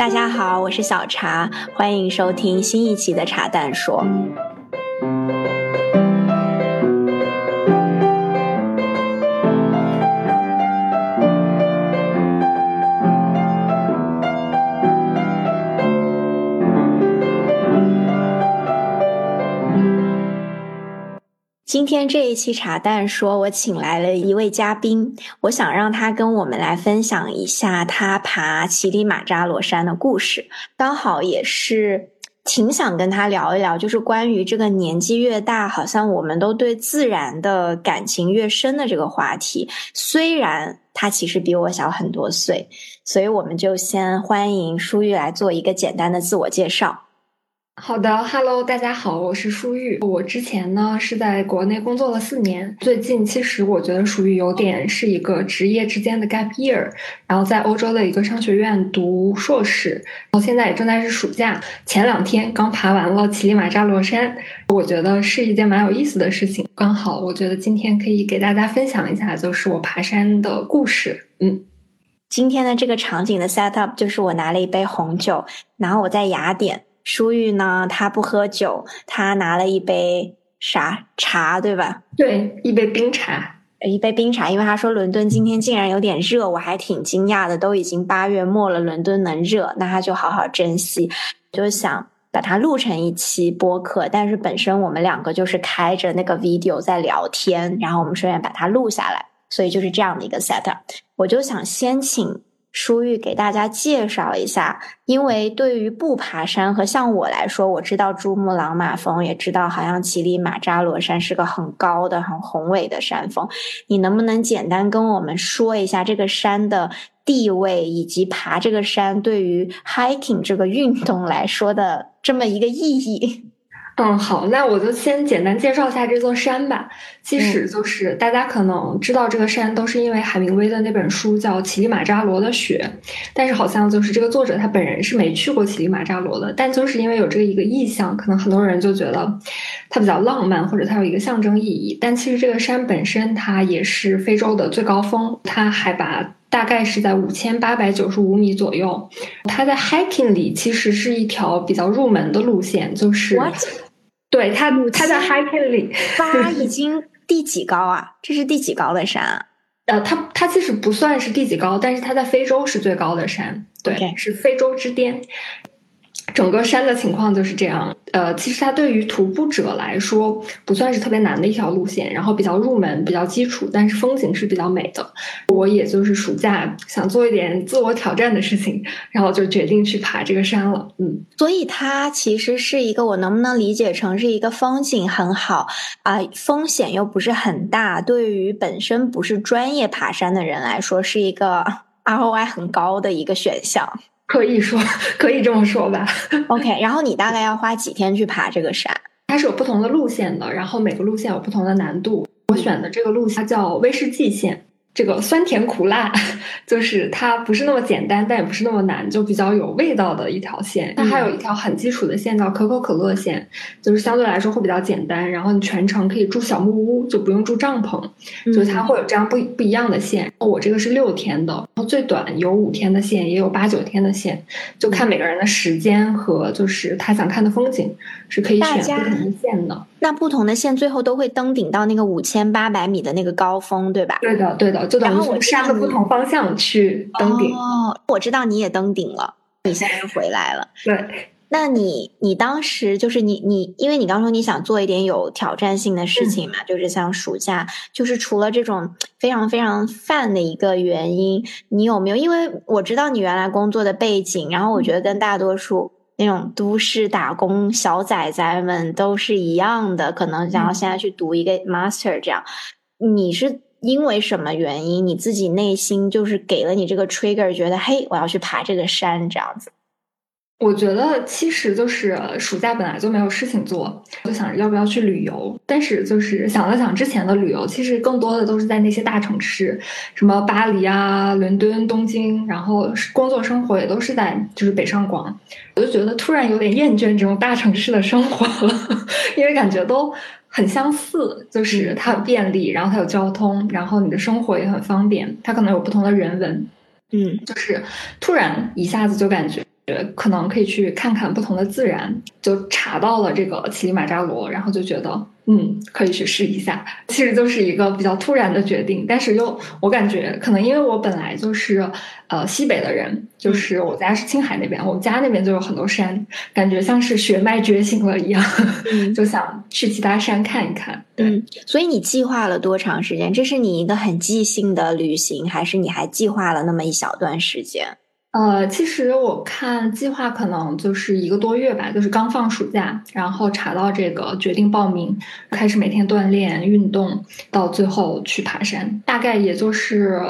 大家好，我是小茶，欢迎收听新一期的茶蛋说。今天这一期茶蛋说，我请来了一位嘉宾，我想让他跟我们来分享一下他爬乞力马扎罗山的故事。刚好也是挺想跟他聊一聊，就是关于这个年纪越大，好像我们都对自然的感情越深的这个话题。虽然他其实比我小很多岁，所以我们就先欢迎舒玉来做一个简单的自我介绍。好的，Hello，大家好，我是舒玉。我之前呢是在国内工作了四年，最近其实我觉得属于有点是一个职业之间的 gap year，然后在欧洲的一个商学院读硕士，然后现在也正在是暑假。前两天刚爬完了乞力马扎罗山，我觉得是一件蛮有意思的事情。刚好我觉得今天可以给大家分享一下，就是我爬山的故事。嗯，今天的这个场景的 set up 就是我拿了一杯红酒，然后我在雅典。舒玉呢？他不喝酒，他拿了一杯啥茶，对吧？对，一杯冰茶，一杯冰茶。因为他说伦敦今天竟然有点热，我还挺惊讶的。都已经八月末了，伦敦能热，那他就好好珍惜。就想把它录成一期播客，但是本身我们两个就是开着那个 video 在聊天，然后我们顺便把它录下来，所以就是这样的一个 setup。我就想先请。舒玉给大家介绍一下，因为对于不爬山和像我来说，我知道珠穆朗玛峰，也知道好像乞力马扎罗山是个很高的、很宏伟的山峰。你能不能简单跟我们说一下这个山的地位，以及爬这个山对于 hiking 这个运动来说的这么一个意义？嗯，好，那我就先简单介绍一下这座山吧。其实就是大家可能知道这个山，都是因为海明威的那本书叫《乞力马扎罗的雪》，但是好像就是这个作者他本人是没去过乞力马扎罗的。但就是因为有这个一个意象，可能很多人就觉得它比较浪漫，或者它有一个象征意义。但其实这个山本身它也是非洲的最高峰，它海拔大概是在五千八百九十五米左右。它在 hiking 里其实是一条比较入门的路线，就是。对它它在 hiking 里，它已经第几高啊？这是第几高的山啊？呃，它它其实不算是第几高，但是它在非洲是最高的山，对，是非洲之巅。整个山的情况就是这样，呃，其实它对于徒步者来说不算是特别难的一条路线，然后比较入门、比较基础，但是风景是比较美的。我也就是暑假想做一点自我挑战的事情，然后就决定去爬这个山了。嗯，所以它其实是一个，我能不能理解成是一个风景很好啊，风险又不是很大，对于本身不是专业爬山的人来说，是一个 ROI 很高的一个选项。可以说，可以这么说吧。OK，然后你大概要花几天去爬这个山？它是有不同的路线的，然后每个路线有不同的难度。我选的这个路线叫威士忌线。这个酸甜苦辣，就是它不是那么简单，但也不是那么难，就比较有味道的一条线。它还有一条很基础的线叫可口可乐线，就是相对来说会比较简单。然后你全程可以住小木屋，就不用住帐篷，就它会有这样不不一样的线。我这个是六天的，然后最短有五天的线，也有八九天的线，就看每个人的时间和就是他想看的风景是可以选不同的线的。那不同的线最后都会登顶到那个五千八百米的那个高峰，对吧？对的，对的。就等于从山的不同方向去登顶。哦，我知道你也登顶了，你现在又回来了。对，那你你当时就是你你，因为你刚说你想做一点有挑战性的事情嘛，就是像暑假，就是除了这种非常非常泛的一个原因，你有没有？因为我知道你原来工作的背景，然后我觉得跟大多数。那种都市打工小崽崽们都是一样的，可能想要现在去读一个 master，这样，你是因为什么原因？你自己内心就是给了你这个 trigger，觉得嘿，我要去爬这个山，这样子。我觉得其实就是暑假本来就没有事情做，就想着要不要去旅游。但是就是想了想之前的旅游，其实更多的都是在那些大城市，什么巴黎啊、伦敦、东京，然后工作生活也都是在就是北上广。我就觉得突然有点厌倦这种大城市的生活了，因为感觉都很相似，就是它很便利，然后它有交通，然后你的生活也很方便。它可能有不同的人文，嗯，就是突然一下子就感觉。可能可以去看看不同的自然，就查到了这个乞力马扎罗，然后就觉得嗯，可以去试一下。其实就是一个比较突然的决定，但是又我感觉可能因为我本来就是呃西北的人，就是我家是青海那边，我们家那边就有很多山，感觉像是血脉觉醒了一样，就想去其他山看一看。嗯，所以你计划了多长时间？这是你一个很即兴的旅行，还是你还计划了那么一小段时间？呃，其实我看计划可能就是一个多月吧，就是刚放暑假，然后查到这个决定报名，开始每天锻炼运动，到最后去爬山，大概也就是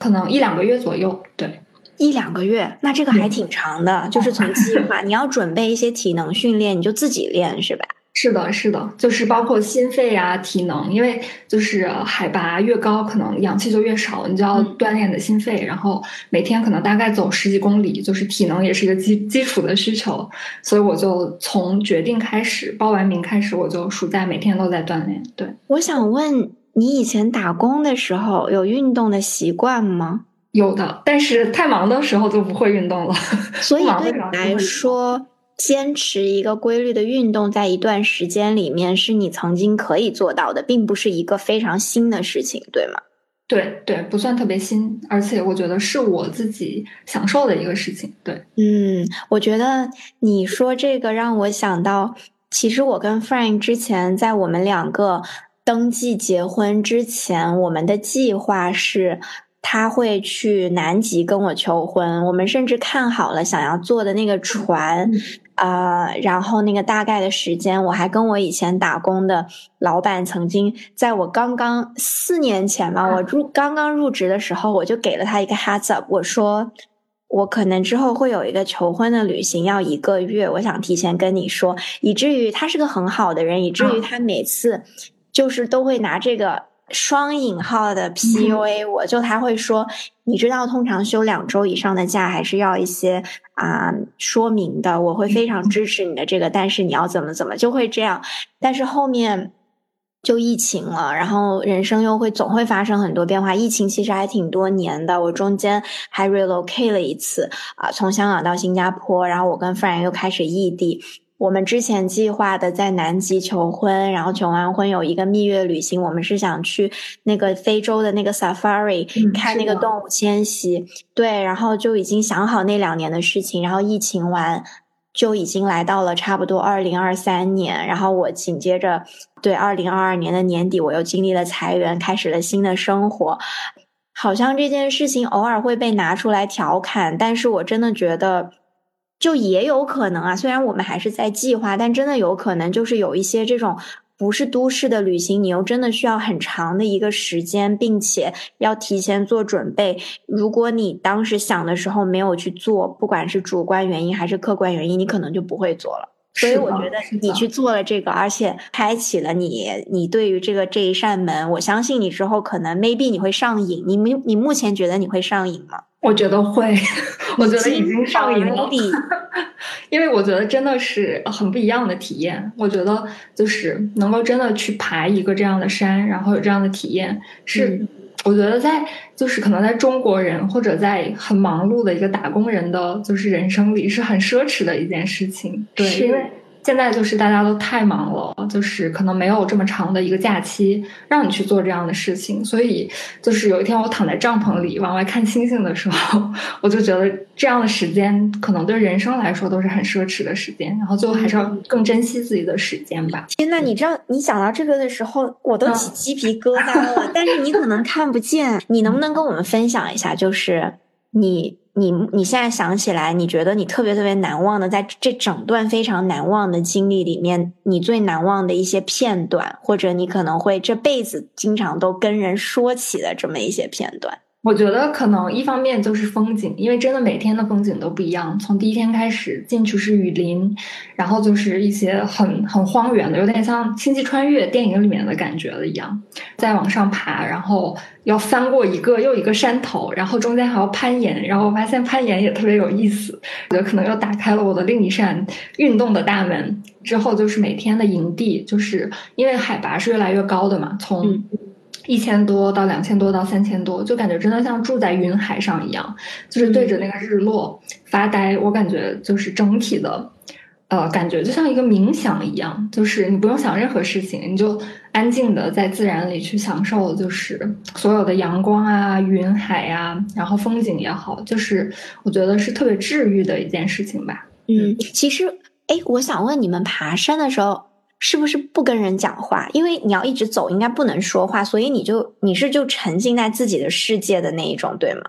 可能一两个月左右。对，一两个月，那这个还挺长的。就是从计划，你要准备一些体能训练，你就自己练是吧？是的，是的，就是包括心肺啊、体能，因为就是海拔越高，可能氧气就越少，你就要锻炼的心肺，然后每天可能大概走十几公里，就是体能也是一个基基础的需求，所以我就从决定开始报完名开始，我就暑假每天都在锻炼。对，我想问你以前打工的时候有运动的习惯吗？有的，但是太忙的时候就不会运动了。所以对你来说。坚持一个规律的运动，在一段时间里面是你曾经可以做到的，并不是一个非常新的事情，对吗？对对，不算特别新，而且我觉得是我自己享受的一个事情。对，嗯，我觉得你说这个让我想到，其实我跟 Frank 之前在我们两个登记结婚之前，我们的计划是。他会去南极跟我求婚，我们甚至看好了想要坐的那个船，啊，然后那个大概的时间，我还跟我以前打工的老板曾经在我刚刚四年前嘛，我入刚刚入职的时候，我就给了他一个 heads up，我说我可能之后会有一个求婚的旅行，要一个月，我想提前跟你说，以至于他是个很好的人，以至于他每次就是都会拿这个。双引号的 PUA，我就他会说，你知道，通常休两周以上的假还是要一些啊说明的。我会非常支持你的这个，但是你要怎么怎么就会这样。但是后面就疫情了，然后人生又会总会发生很多变化。疫情其实还挺多年的，我中间还 relocate 了一次啊，从香港到新加坡，然后我跟 friend 又开始异地。我们之前计划的在南极求婚，然后求完婚有一个蜜月旅行，我们是想去那个非洲的那个 safari 看那个动物迁徙，对，然后就已经想好那两年的事情，然后疫情完就已经来到了差不多二零二三年，然后我紧接着对二零二二年的年底我又经历了裁员，开始了新的生活，好像这件事情偶尔会被拿出来调侃，但是我真的觉得。就也有可能啊，虽然我们还是在计划，但真的有可能就是有一些这种不是都市的旅行，你又真的需要很长的一个时间，并且要提前做准备。如果你当时想的时候没有去做，不管是主观原因还是客观原因，你可能就不会做了。所以我觉得你去做了这个，而且开启了你，你对于这个这一扇门，我相信你之后可能 maybe 你会上瘾。你目你目前觉得你会上瘾吗？我觉得会，我觉得已经上瘾了，因为我觉得真的是很不一样的体验。我觉得就是能够真的去爬一个这样的山，然后有这样的体验，是我觉得在就是可能在中国人或者在很忙碌的一个打工人的就是人生里是很奢侈的一件事情。对，因为。现在就是大家都太忙了，就是可能没有这么长的一个假期让你去做这样的事情，所以就是有一天我躺在帐篷里往外看星星的时候，我就觉得这样的时间可能对人生来说都是很奢侈的时间，然后最后还是要更珍惜自己的时间吧。天呐，你知道你想到这个的时候，我都起鸡皮疙瘩了，但是你可能看不见，你能不能跟我们分享一下，就是你？你你现在想起来，你觉得你特别特别难忘的，在这整段非常难忘的经历里面，你最难忘的一些片段，或者你可能会这辈子经常都跟人说起的这么一些片段。我觉得可能一方面就是风景，因为真的每天的风景都不一样。从第一天开始进去是雨林，然后就是一些很很荒原的，有点像《星际穿越》电影里面的感觉了一样。再往上爬，然后要翻过一个又一个山头，然后中间还要攀岩，然后我发现攀岩也特别有意思。我觉得可能又打开了我的另一扇运动的大门。之后就是每天的营地，就是因为海拔是越来越高的嘛，从。一千多到两千多到三千多，就感觉真的像住在云海上一样，就是对着那个日落发呆。我感觉就是整体的，呃，感觉就像一个冥想一样，就是你不用想任何事情，你就安静的在自然里去享受，就是所有的阳光啊、云海呀，然后风景也好，就是我觉得是特别治愈的一件事情吧。嗯，其实，哎，我想问你们爬山的时候。是不是不跟人讲话？因为你要一直走，应该不能说话，所以你就你是就沉浸在自己的世界的那一种，对吗？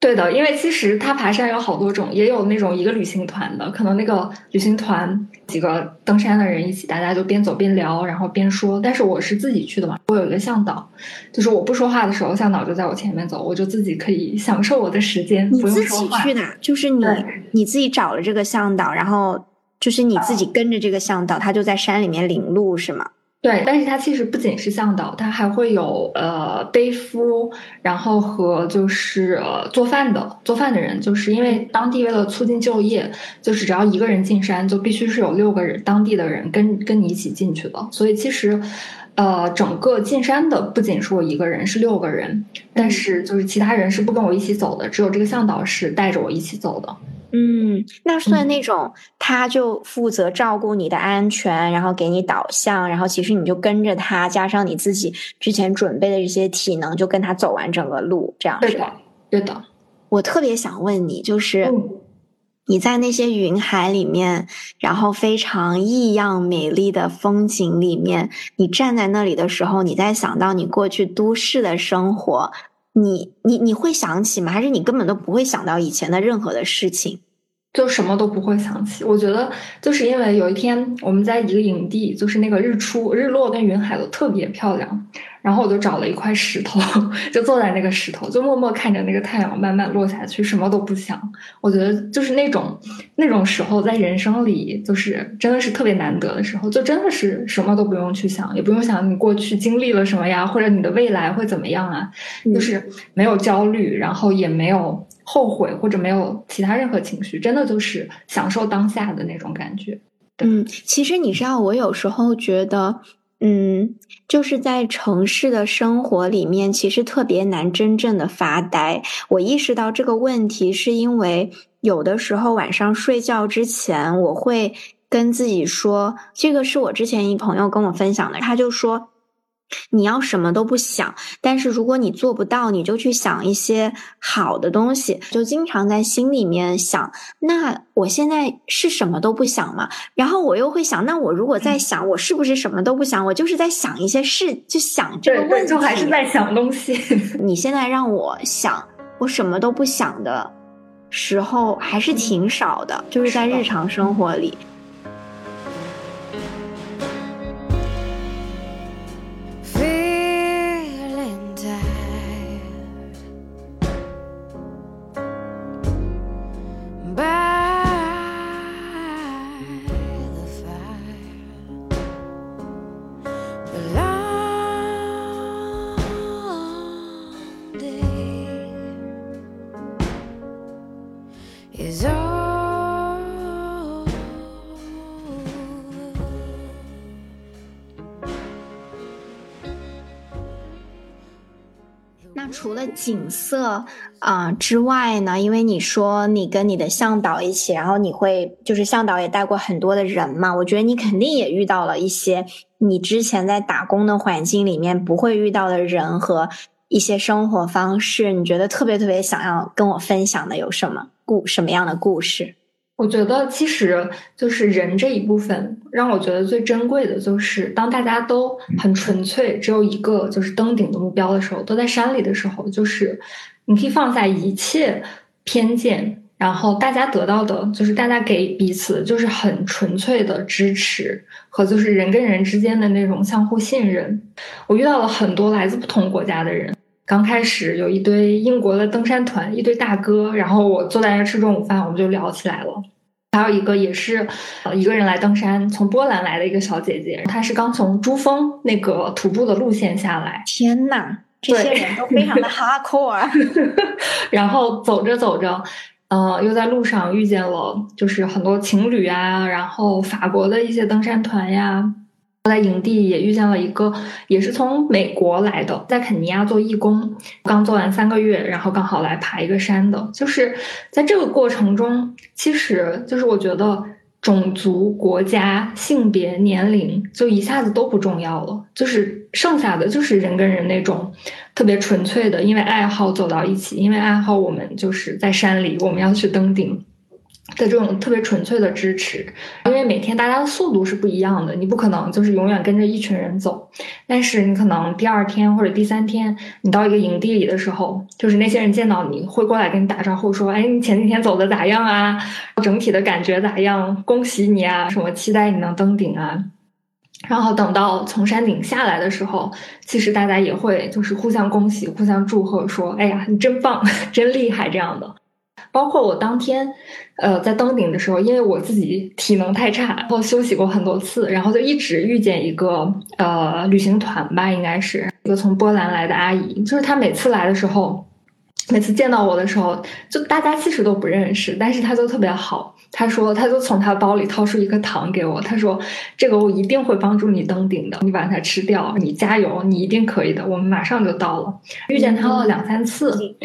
对的，因为其实他爬山有好多种，也有那种一个旅行团的，可能那个旅行团几个登山的人一起，大家就边走边聊，然后边说。但是我是自己去的嘛，我有一个向导，就是我不说话的时候，向导就在我前面走，我就自己可以享受我的时间，不用说话。去的，就是你你自己找了这个向导，然后。就是你自己跟着这个向导，他就在山里面领路，是吗？对，但是他其实不仅是向导，他还会有呃背夫，然后和就是做饭的做饭的人，就是因为当地为了促进就业，就是只要一个人进山，就必须是有六个人当地的人跟跟你一起进去的。所以其实，呃，整个进山的不仅是我一个人，是六个人，但是就是其他人是不跟我一起走的，只有这个向导是带着我一起走的。嗯，那算那种，他就负责照顾你的安全，然后给你导向，然后其实你就跟着他，加上你自己之前准备的这些体能，就跟他走完整个路，这样是吧？对的。我特别想问你，就是你在那些云海里面，然后非常异样美丽的风景里面，你站在那里的时候，你在想到你过去都市的生活。你你你会想起吗？还是你根本都不会想到以前的任何的事情？就什么都不会想起。我觉得就是因为有一天我们在一个营地，就是那个日出、日落跟云海都特别漂亮。然后我就找了一块石头，就坐在那个石头，就默默看着那个太阳慢慢落下去，什么都不想。我觉得就是那种那种时候，在人生里就是真的是特别难得的时候，就真的是什么都不用去想，也不用想你过去经历了什么呀，或者你的未来会怎么样啊，就是没有焦虑，然后也没有后悔或者没有其他任何情绪，真的就是享受当下的那种感觉。嗯，其实你知道，我有时候觉得。嗯，就是在城市的生活里面，其实特别难真正的发呆。我意识到这个问题，是因为有的时候晚上睡觉之前，我会跟自己说，这个是我之前一朋友跟我分享的，他就说。你要什么都不想，但是如果你做不到，你就去想一些好的东西，就经常在心里面想。那我现在是什么都不想嘛？然后我又会想，那我如果在想，我是不是什么都不想？我就是在想一些事，就想这个问题，还是在想东西。你现在让我想，我什么都不想的时候还是挺少的，就是在日常生活里。除景色啊之外呢？因为你说你跟你的向导一起，然后你会就是向导也带过很多的人嘛，我觉得你肯定也遇到了一些你之前在打工的环境里面不会遇到的人和一些生活方式。你觉得特别特别想要跟我分享的有什么故什么样的故事？我觉得其实就是人这一部分，让我觉得最珍贵的就是，当大家都很纯粹，只有一个就是登顶的目标的时候，都在山里的时候，就是你可以放下一切偏见，然后大家得到的就是大家给彼此就是很纯粹的支持和就是人跟人之间的那种相互信任。我遇到了很多来自不同国家的人，刚开始有一堆英国的登山团，一堆大哥，然后我坐在那吃中午饭，我们就聊起来了。还有一个也是，呃，一个人来登山，从波兰来的一个小姐姐，她是刚从珠峰那个徒步的路线下来。天呐，这些人都非常的 hardcore。然后走着走着，呃，又在路上遇见了，就是很多情侣啊，然后法国的一些登山团呀，我在营地也遇见了一个，也是从美国来的，在肯尼亚做义工，刚做完三个月，然后刚好来爬一个山的。就是在这个过程中，其实就是我觉得种族、国家、性别、年龄就一下子都不重要了，就是剩下的就是人跟人那种特别纯粹的，因为爱好走到一起，因为爱好我们就是在山里，我们要去登顶。的这种特别纯粹的支持，因为每天大家的速度是不一样的，你不可能就是永远跟着一群人走，但是你可能第二天或者第三天，你到一个营地里的时候，就是那些人见到你会过来跟你打招呼，说：“哎，你前几天走的咋样啊？整体的感觉咋样？恭喜你啊！什么期待你能登顶啊？”然后等到从山顶下来的时候，其实大家也会就是互相恭喜、互相祝贺，说：“哎呀，你真棒，真厉害！”这样的。包括我当天，呃，在登顶的时候，因为我自己体能太差，然后休息过很多次，然后就一直遇见一个呃旅行团吧，应该是一个从波兰来的阿姨，就是她每次来的时候，每次见到我的时候，就大家其实都不认识，但是她就特别好，她说她就从她包里掏出一颗糖给我，她说这个我一定会帮助你登顶的，你把它吃掉，你加油，你一定可以的，我们马上就到了，遇见她了两三次。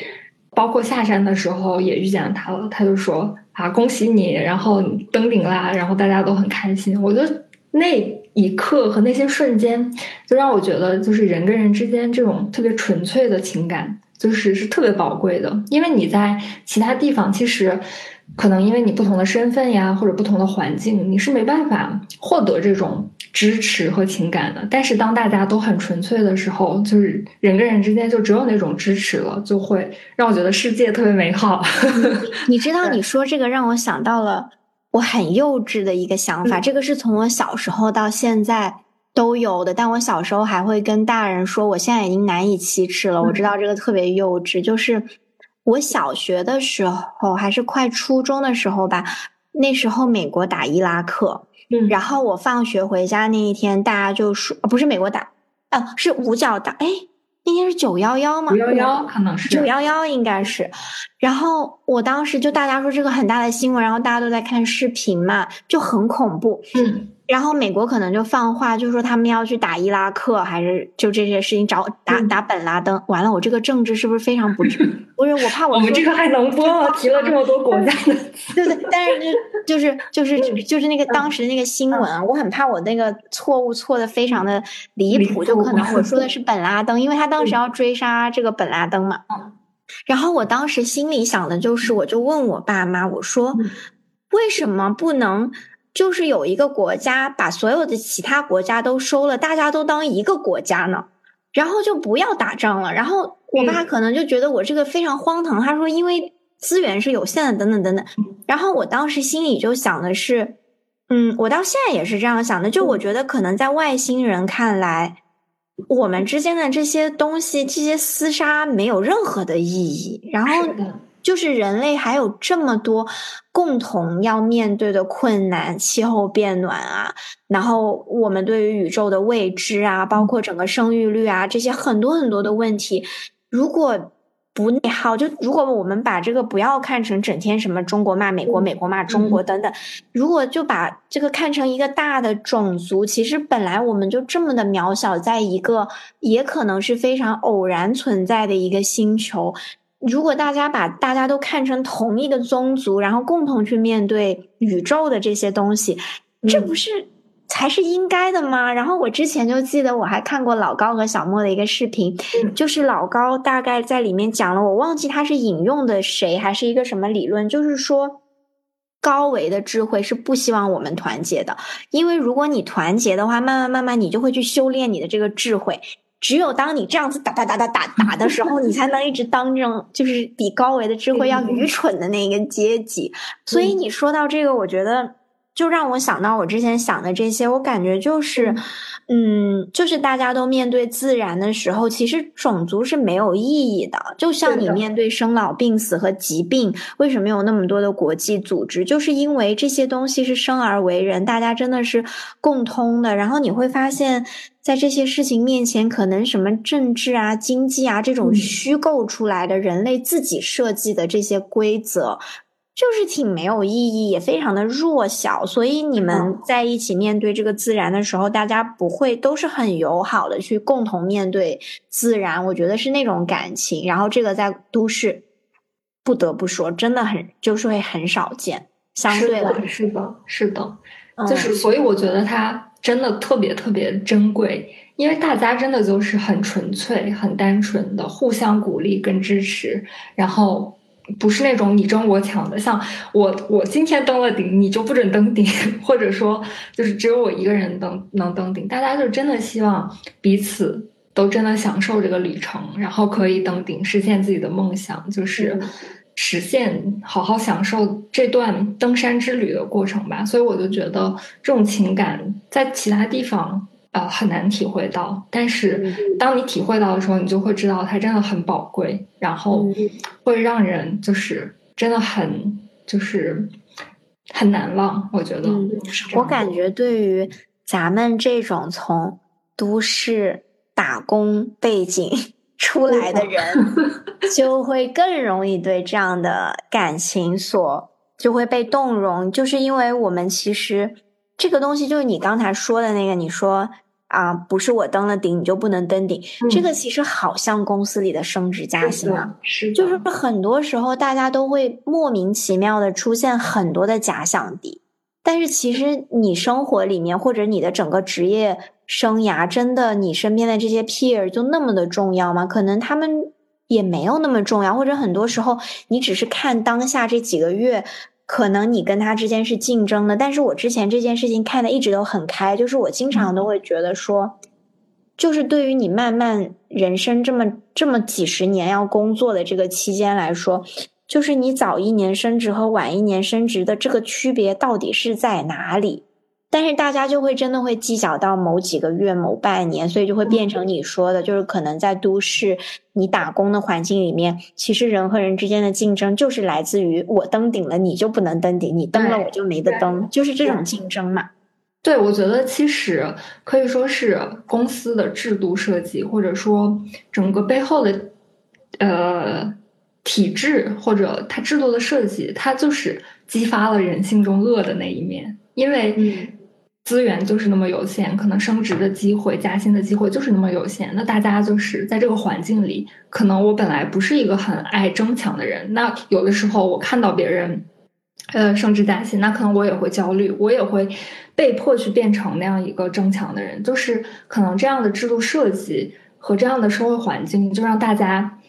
包括下山的时候也遇见了他了，他就说啊恭喜你，然后登顶啦，然后大家都很开心。我觉得那一刻和那些瞬间，就让我觉得就是人跟人之间这种特别纯粹的情感，就是是特别宝贵的。因为你在其他地方，其实可能因为你不同的身份呀，或者不同的环境，你是没办法获得这种。支持和情感的，但是当大家都很纯粹的时候，就是人跟人之间就只有那种支持了，就会让我觉得世界特别美好。你知道，你说这个让我想到了我很幼稚的一个想法，这个是从我小时候到现在都有的，但我小时候还会跟大人说，我现在已经难以启齿了。我知道这个特别幼稚，就是我小学的时候还是快初中的时候吧，那时候美国打伊拉克。嗯，然后我放学回家那一天，大家就说，不是美国打，啊，是五角打，哎，那天是九幺幺吗？九幺幺可能是九幺幺，应该是。然后我当时就大家说这个很大的新闻，然后大家都在看视频嘛，就很恐怖。嗯。然后美国可能就放话，就说他们要去打伊拉克，还是就这些事情找打打本拉登。完了，我这个政治是不是非常不正？不是，我怕我们这个还能播吗？提了这么多国家的，对对。但是就就是就是就是那个当时那个新闻，我很怕我那个错误错的非常的离谱，就可能我说的 是本拉登，因为他当时要追杀这个本拉登嘛。然后我当时心里想的就是，我就问我爸妈，我说为什么不能？就是有一个国家把所有的其他国家都收了，大家都当一个国家呢，然后就不要打仗了。然后我爸可能就觉得我这个非常荒唐，他说因为资源是有限的，等等等等。然后我当时心里就想的是，嗯，我到现在也是这样想的，就我觉得可能在外星人看来，我们之间的这些东西，这些厮杀没有任何的意义。然后。就是人类还有这么多共同要面对的困难，气候变暖啊，然后我们对于宇宙的未知啊，包括整个生育率啊，这些很多很多的问题，如果不内耗，就如果我们把这个不要看成整天什么中国骂美国，美国骂中国等等，如果就把这个看成一个大的种族，其实本来我们就这么的渺小，在一个也可能是非常偶然存在的一个星球。如果大家把大家都看成同一个宗族，然后共同去面对宇宙的这些东西，这不是才是应该的吗？然后我之前就记得我还看过老高和小莫的一个视频，就是老高大概在里面讲了，我忘记他是引用的谁还是一个什么理论，就是说高维的智慧是不希望我们团结的，因为如果你团结的话，慢慢慢慢你就会去修炼你的这个智慧。只有当你这样子打打打打打打的时候，你才能一直当这种就是比高维的智慧要愚蠢的那个阶级。所以你说到这个，我觉得就让我想到我之前想的这些，我感觉就是。嗯，就是大家都面对自然的时候，其实种族是没有意义的。就像你面对生老病死和疾病，为什么有那么多的国际组织？就是因为这些东西是生而为人，大家真的是共通的。然后你会发现，在这些事情面前，可能什么政治啊、经济啊这种虚构出来的人类自己设计的这些规则。就是挺没有意义，也非常的弱小。所以你们在一起面对这个自然的时候，大家不会都是很友好的去共同面对自然。我觉得是那种感情。然后这个在都市，不得不说，真的很就是会很少见。相对的，是的，是的，就是所以我觉得它真的特别特别珍贵，因为大家真的就是很纯粹、很单纯的互相鼓励跟支持，然后。不是那种你争我抢的，像我我今天登了顶，你就不准登顶，或者说就是只有我一个人登能登顶。大家就真的希望彼此都真的享受这个旅程，然后可以登顶，实现自己的梦想，就是实现好好享受这段登山之旅的过程吧。所以我就觉得这种情感在其他地方。呃，很难体会到，但是当你体会到的时候，你就会知道它真的很宝贵，然后会让人就是真的很就是很难忘。我觉得，我感觉对于咱们这种从都市打工背景出来的人，就会更容易对这样的感情所就会被动容，就是因为我们其实。这个东西就是你刚才说的那个，你说啊，不是我登了顶你就不能登顶。这个其实好像公司里的升职加薪啊，是就是很多时候大家都会莫名其妙的出现很多的假想敌，但是其实你生活里面或者你的整个职业生涯，真的你身边的这些 peer 就那么的重要吗？可能他们也没有那么重要，或者很多时候你只是看当下这几个月。可能你跟他之间是竞争的，但是我之前这件事情看的一直都很开，就是我经常都会觉得说，就是对于你慢慢人生这么这么几十年要工作的这个期间来说，就是你早一年升职和晚一年升职的这个区别到底是在哪里？但是大家就会真的会计较到某几个月、某半年，所以就会变成你说的，就是可能在都市你打工的环境里面，其实人和人之间的竞争就是来自于我登顶了，你就不能登顶；你登了，我就没得登，就是这种竞争嘛。对，我觉得其实可以说是公司的制度设计，或者说整个背后的呃体制或者它制度的设计，它就是激发了人性中恶的那一面，因为。资源就是那么有限，可能升职的机会、加薪的机会就是那么有限。那大家就是在这个环境里，可能我本来不是一个很爱争抢的人。那有的时候我看到别人，呃，升职加薪，那可能我也会焦虑，我也会被迫去变成那样一个争抢的人。就是可能这样的制度设计和这样的社会环境，就让大家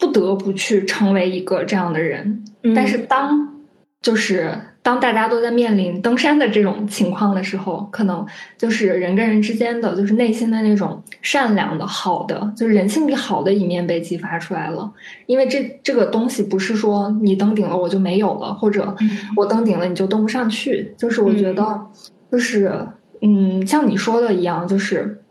不得不去成为一个这样的人。但是当就是。当大家都在面临登山的这种情况的时候，可能就是人跟人之间的，就是内心的那种善良的、好的，就是人性里好的一面被激发出来了。因为这这个东西不是说你登顶了我就没有了，或者我登顶了你就登不上去。就是我觉得，就是嗯，像你说的一样，就是。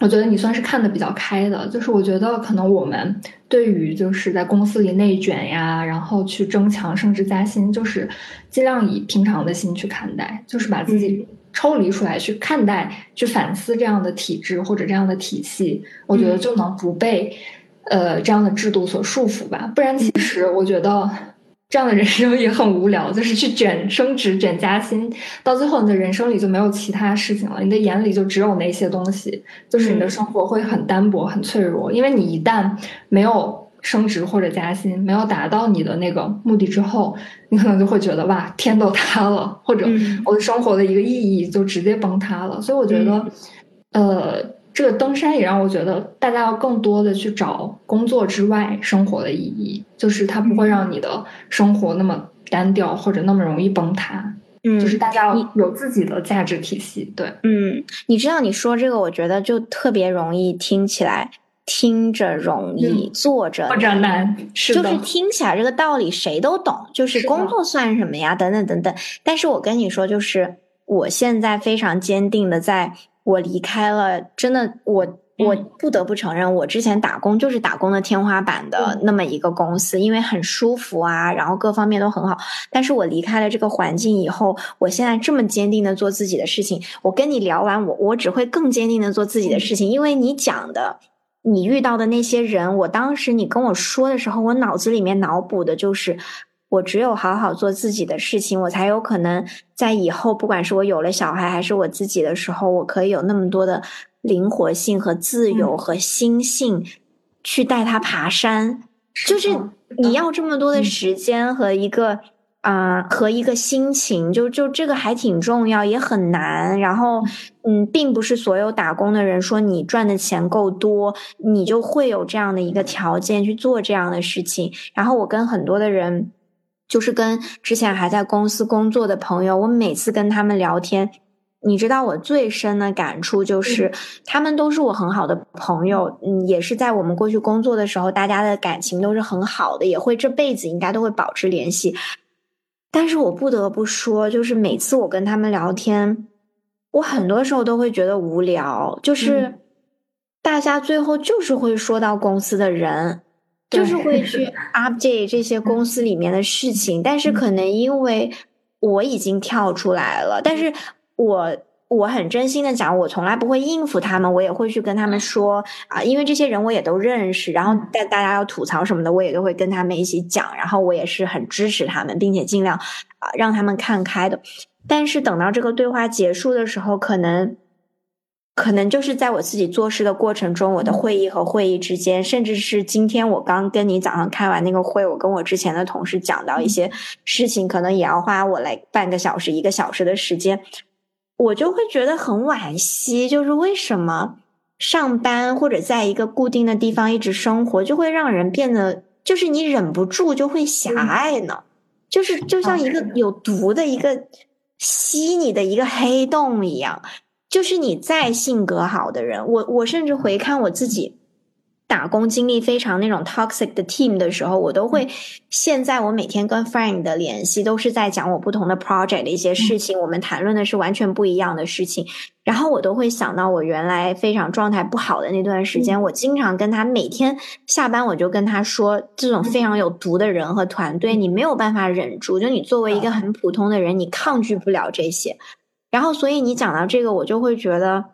我觉得你算是看的比较开的，就是我觉得可能我们对于就是在公司里内卷呀，然后去争强升职加薪，就是尽量以平常的心去看待，就是把自己抽离出来去看待、去反思这样的体制或者这样的体系，我觉得就能不被呃这样的制度所束缚吧。不然，其实我觉得。这样的人生也很无聊，就是去卷升职、卷加薪，到最后你的人生里就没有其他事情了，你的眼里就只有那些东西，就是你的生活会很单薄、很脆弱，因为你一旦没有升职或者加薪，没有达到你的那个目的之后，你可能就会觉得哇，天都塌了，或者我的生活的一个意义就直接崩塌了。所以我觉得，呃。这个登山也让我觉得，大家要更多的去找工作之外生活的意义，就是它不会让你的生活那么单调或者那么容易崩塌。嗯，就是大家要有自己的价值体系。对，嗯，你知道你说这个，我觉得就特别容易听起来，听着容易，做着做着难，就是听起来这个道理谁都懂，就是工作算什么呀，等等等等。但是我跟你说，就是我现在非常坚定的在。我离开了，真的，我我不得不承认，我之前打工就是打工的天花板的那么一个公司，因为很舒服啊，然后各方面都很好。但是我离开了这个环境以后，我现在这么坚定的做自己的事情。我跟你聊完，我我只会更坚定的做自己的事情，因为你讲的，你遇到的那些人，我当时你跟我说的时候，我脑子里面脑补的就是我只有好好做自己的事情，我才有可能在以后，不管是我有了小孩还是我自己的时候，我可以有那么多的灵活性和自由和心性去带他爬山。就是你要这么多的时间和一个啊和一个心情，就就这个还挺重要，也很难。然后嗯，并不是所有打工的人说你赚的钱够多，你就会有这样的一个条件去做这样的事情。然后我跟很多的人。就是跟之前还在公司工作的朋友，我每次跟他们聊天，你知道我最深的感触就是，他们都是我很好的朋友，嗯，也是在我们过去工作的时候，大家的感情都是很好的，也会这辈子应该都会保持联系。但是我不得不说，就是每次我跟他们聊天，我很多时候都会觉得无聊，就是大家最后就是会说到公司的人。就是会去 update 这些公司里面的事情，但是可能因为我已经跳出来了，但是我我很真心的讲，我从来不会应付他们，我也会去跟他们说啊，因为这些人我也都认识，然后大大家要吐槽什么的，我也都会跟他们一起讲，然后我也是很支持他们，并且尽量啊让他们看开的。但是等到这个对话结束的时候，可能。可能就是在我自己做事的过程中，我的会议和会议之间，甚至是今天我刚跟你早上开完那个会，我跟我之前的同事讲到一些事情，可能也要花我来半个小时、一个小时的时间，我就会觉得很惋惜。就是为什么上班或者在一个固定的地方一直生活，就会让人变得就是你忍不住就会狭隘呢？就是就像一个有毒的一个吸你的一个黑洞一样。就是你再性格好的人，我我甚至回看我自己打工经历非常那种 toxic 的 team 的时候，我都会。现在我每天跟 friend 的联系都是在讲我不同的 project 的一些事情，我们谈论的是完全不一样的事情。然后我都会想到我原来非常状态不好的那段时间，我经常跟他每天下班我就跟他说，这种非常有毒的人和团队，你没有办法忍住，就你作为一个很普通的人，你抗拒不了这些。然后，所以你讲到这个，我就会觉得，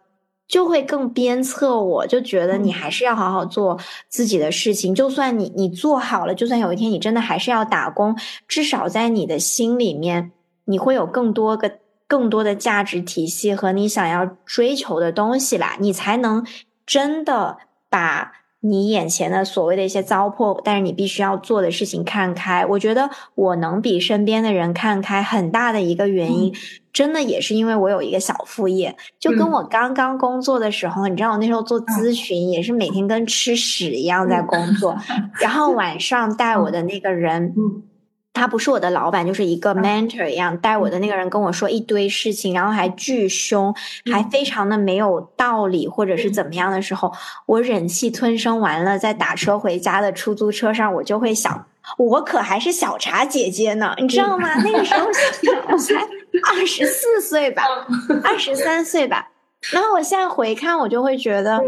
就会更鞭策我，就觉得你还是要好好做自己的事情。就算你你做好了，就算有一天你真的还是要打工，至少在你的心里面，你会有更多个更多的价值体系和你想要追求的东西啦，你才能真的把你眼前的所谓的一些糟粕，但是你必须要做的事情看开。我觉得我能比身边的人看开，很大的一个原因。真的也是因为我有一个小副业，就跟我刚刚工作的时候，你知道我那时候做咨询也是每天跟吃屎一样在工作，然后晚上带我的那个人，他不是我的老板，就是一个 mentor 一样带我的那个人跟我说一堆事情，然后还巨凶，还非常的没有道理或者是怎么样的时候，我忍气吞声完了，在打车回家的出租车上，我就会想。我可还是小茶姐姐呢，你知道吗？那个时候我才 二十四 岁吧，二十三岁吧。然后我现在回看，我就会觉得，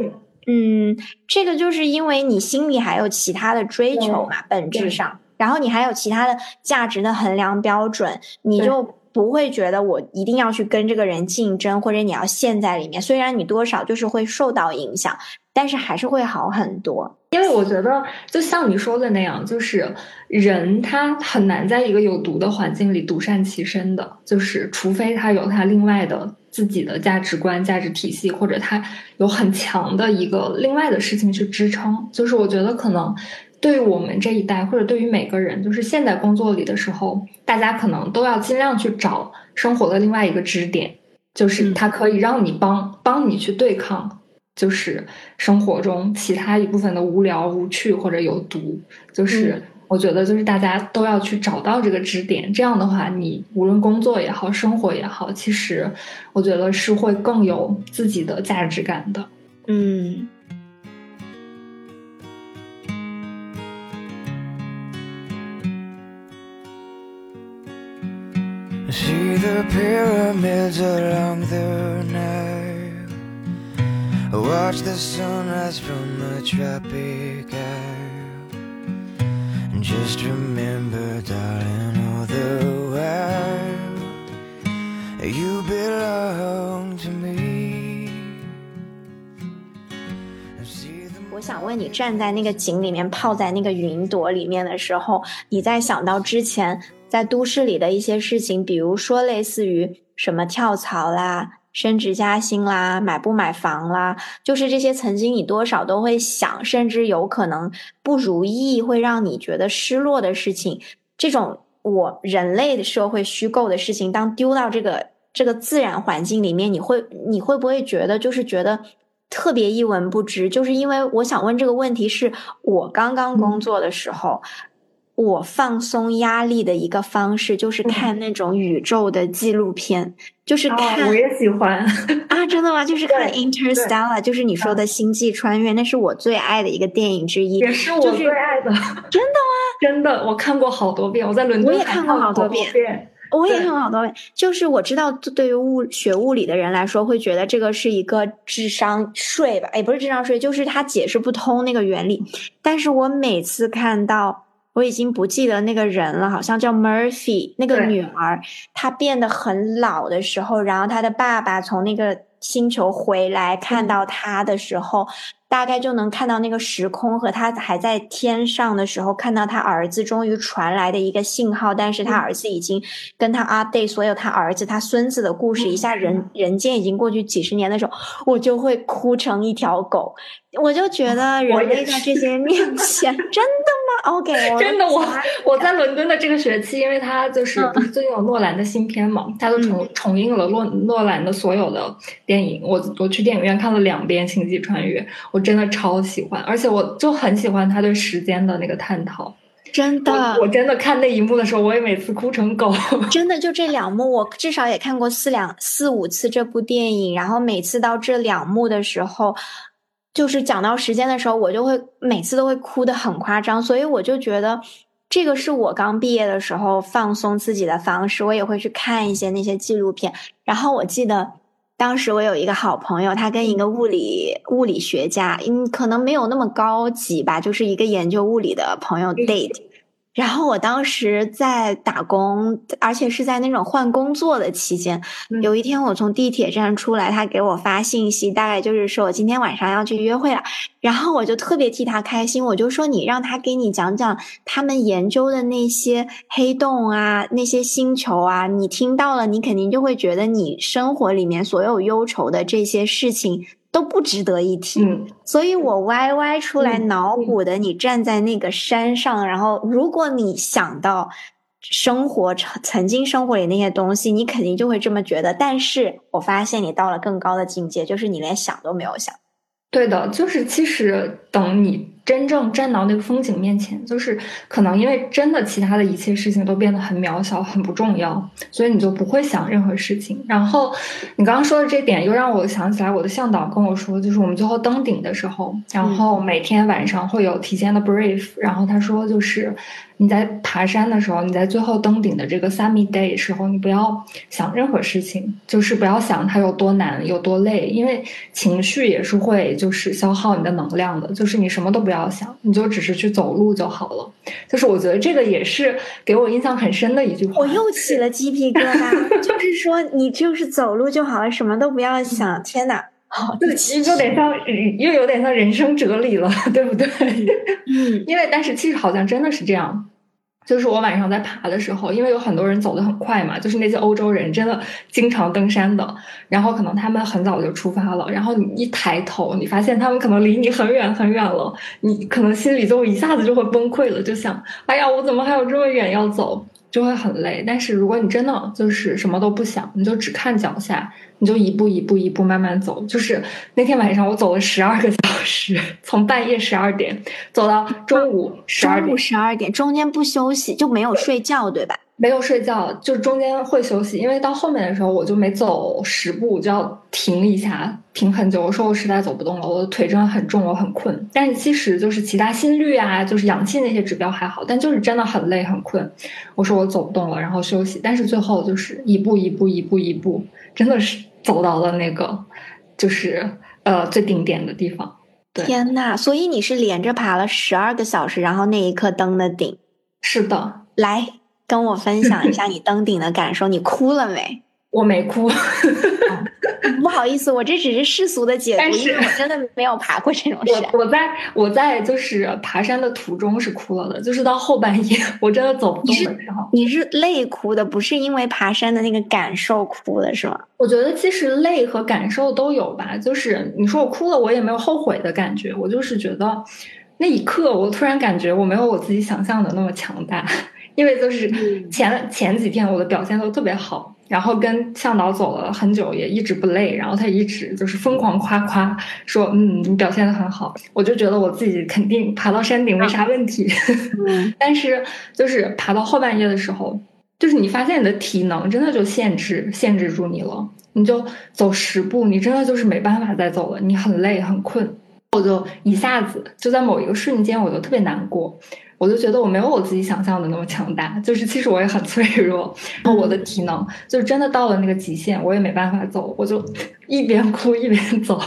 嗯，这个就是因为你心里还有其他的追求嘛，本质上，然后你还有其他的价值的衡量标准，你就不会觉得我一定要去跟这个人竞争，或者你要陷在里面。虽然你多少就是会受到影响。但是还是会好很多，因为我觉得就像你说的那样，就是人他很难在一个有毒的环境里独善其身的，就是除非他有他另外的自己的价值观、价值体系，或者他有很强的一个另外的事情去支撑。就是我觉得可能对于我们这一代，或者对于每个人，就是现在工作里的时候，大家可能都要尽量去找生活的另外一个支点，就是它可以让你帮帮你去对抗。就是生活中其他一部分的无聊、无趣或者有毒，就是我觉得就是大家都要去找到这个支点，这样的话，你无论工作也好，生活也好，其实我觉得是会更有自己的价值感的。嗯。Watch the sunrise from the tropic isle And just remember, darling, all the while You belong to me See the 我想问你，站在那个井里面，泡在那个云朵里面的时候，你在想到之前在都市里的一些事情，比如说类似于什么跳槽啦、升职加薪啦、买不买房啦，就是这些曾经你多少都会想，甚至有可能不如意，会让你觉得失落的事情，这种我人类的社会虚构的事情，当丢到这个这个自然环境里面，你会你会不会觉得就是觉得？特别一文不值，就是因为我想问这个问题，是我刚刚工作的时候，我放松压力的一个方式就是看那种宇宙的纪录片，就是看。我也喜欢啊，真的吗？就是看《Interstellar》，就是你说的星际穿越，那是我最爱的一个电影之一，也是我最爱的。真的吗？真的，我看过好多遍，我在伦敦我也看过好多遍。我也看过好多遍，就是我知道，对于物学物理的人来说，会觉得这个是一个智商税吧？也不是智商税，就是他解释不通那个原理。但是我每次看到，我已经不记得那个人了，好像叫 Murphy 那个女儿，她变得很老的时候，然后她的爸爸从那个星球回来，看到她的时候。大概就能看到那个时空和他还在天上的时候，看到他儿子终于传来的一个信号，但是他儿子已经跟他 update 所有他儿子、他孙子的故事，一下人人间已经过去几十年的时候，我就会哭成一条狗。我就觉得人类在这些面前，真的吗？OK，真的，我我在伦敦的这个学期，因为他就是最近有诺兰的新片嘛，他都重重映了诺诺兰的所有的电影，我我去电影院看了两遍《星际穿越》，我真的超喜欢，而且我就很喜欢他对时间的那个探讨。真的，我真的看那一幕的时候，我也每次哭成狗。真的，就这两幕，我至少也看过四两四五次这部电影，然后每次到这两幕的时候。就是讲到时间的时候，我就会每次都会哭的很夸张，所以我就觉得这个是我刚毕业的时候放松自己的方式。我也会去看一些那些纪录片。然后我记得当时我有一个好朋友，他跟一个物理物理学家，嗯，可能没有那么高级吧，就是一个研究物理的朋友 date。然后我当时在打工，而且是在那种换工作的期间。有一天我从地铁站出来，他给我发信息，大概就是说我今天晚上要去约会了。然后我就特别替他开心，我就说你让他给你讲讲他们研究的那些黑洞啊，那些星球啊，你听到了，你肯定就会觉得你生活里面所有忧愁的这些事情。都不值得一提，所以我歪歪出来脑补的，你站在那个山上，然后如果你想到生活曾曾经生活里那些东西，你肯定就会这么觉得。但是我发现你到了更高的境界，就是你连想都没有想。对的，就是其实等你。真正站到那个风景面前，就是可能因为真的其他的一切事情都变得很渺小、很不重要，所以你就不会想任何事情。然后你刚刚说的这点又让我想起来，我的向导跟我说，就是我们最后登顶的时候，然后每天晚上会有提前的 brief，然后他说就是你在爬山的时候，你在最后登顶的这个 summit day 时候，你不要想任何事情，就是不要想它有多难、有多累，因为情绪也是会就是消耗你的能量的，就是你什么都不要。想，你就只是去走路就好了。就是我觉得这个也是给我印象很深的一句话。我又起了鸡皮疙瘩。就是说，你就是走路就好了，什么都不要想。天哪，这其实有点像，又有点像人生哲理了，对不对？嗯，因为但是其实好像真的是这样。就是我晚上在爬的时候，因为有很多人走得很快嘛，就是那些欧洲人真的经常登山的，然后可能他们很早就出发了，然后你一抬头，你发现他们可能离你很远很远了，你可能心里就一下子就会崩溃了，就想，哎呀，我怎么还有这么远要走？就会很累，但是如果你真的就是什么都不想，你就只看脚下，你就一步一步一步慢慢走。就是那天晚上我走了十二个小时，从半夜十二点走到中午十二点。中午十二点，中间不休息就没有睡觉，对吧？没有睡觉，就中间会休息，因为到后面的时候我就没走十步就要停一下，停很久。我说我实在走不动了，我的腿真的很重，我很困。但是其实就是其他心率啊，就是氧气那些指标还好，但就是真的很累很困。我说我走不动了，然后休息。但是最后就是一步一步一步一步，真的是走到了那个就是呃最顶点的地方。天呐！所以你是连着爬了十二个小时，然后那一刻登的顶。是的，来。跟我分享一下你登顶的感受，你哭了没？我没哭。不好意思，我这只是世俗的解读，因为我真的没有爬过这种山。我我在我在就是爬山的途中是哭了的，就是到后半夜我真的走不动的时候。你是累哭的，不是因为爬山的那个感受哭的是吗？我觉得其实累和感受都有吧，就是你说我哭了，我也没有后悔的感觉，我就是觉得那一刻我突然感觉我没有我自己想象的那么强大，因为就是前前几天我的表现都特别好。然后跟向导走了很久，也一直不累。然后他一直就是疯狂夸夸，说：“嗯，你表现的很好。”我就觉得我自己肯定爬到山顶没啥问题。但是就是爬到后半夜的时候，就是你发现你的体能真的就限制限制住你了。你就走十步，你真的就是没办法再走了，你很累很困。我就一下子就在某一个瞬间，我就特别难过。我就觉得我没有我自己想象的那么强大，就是其实我也很脆弱，然后我的体能就真的到了那个极限，我也没办法走，我就一边哭一边走。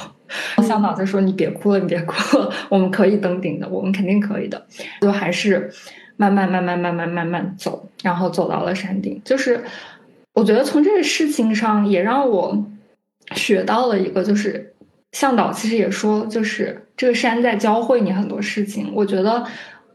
向导就说：“你别哭了，你别哭了，我们可以登顶的，我们肯定可以的。”就还是慢慢慢慢慢慢慢慢走，然后走到了山顶。就是我觉得从这个事情上也让我学到了一个，就是向导其实也说，就是这个山在教会你很多事情。我觉得。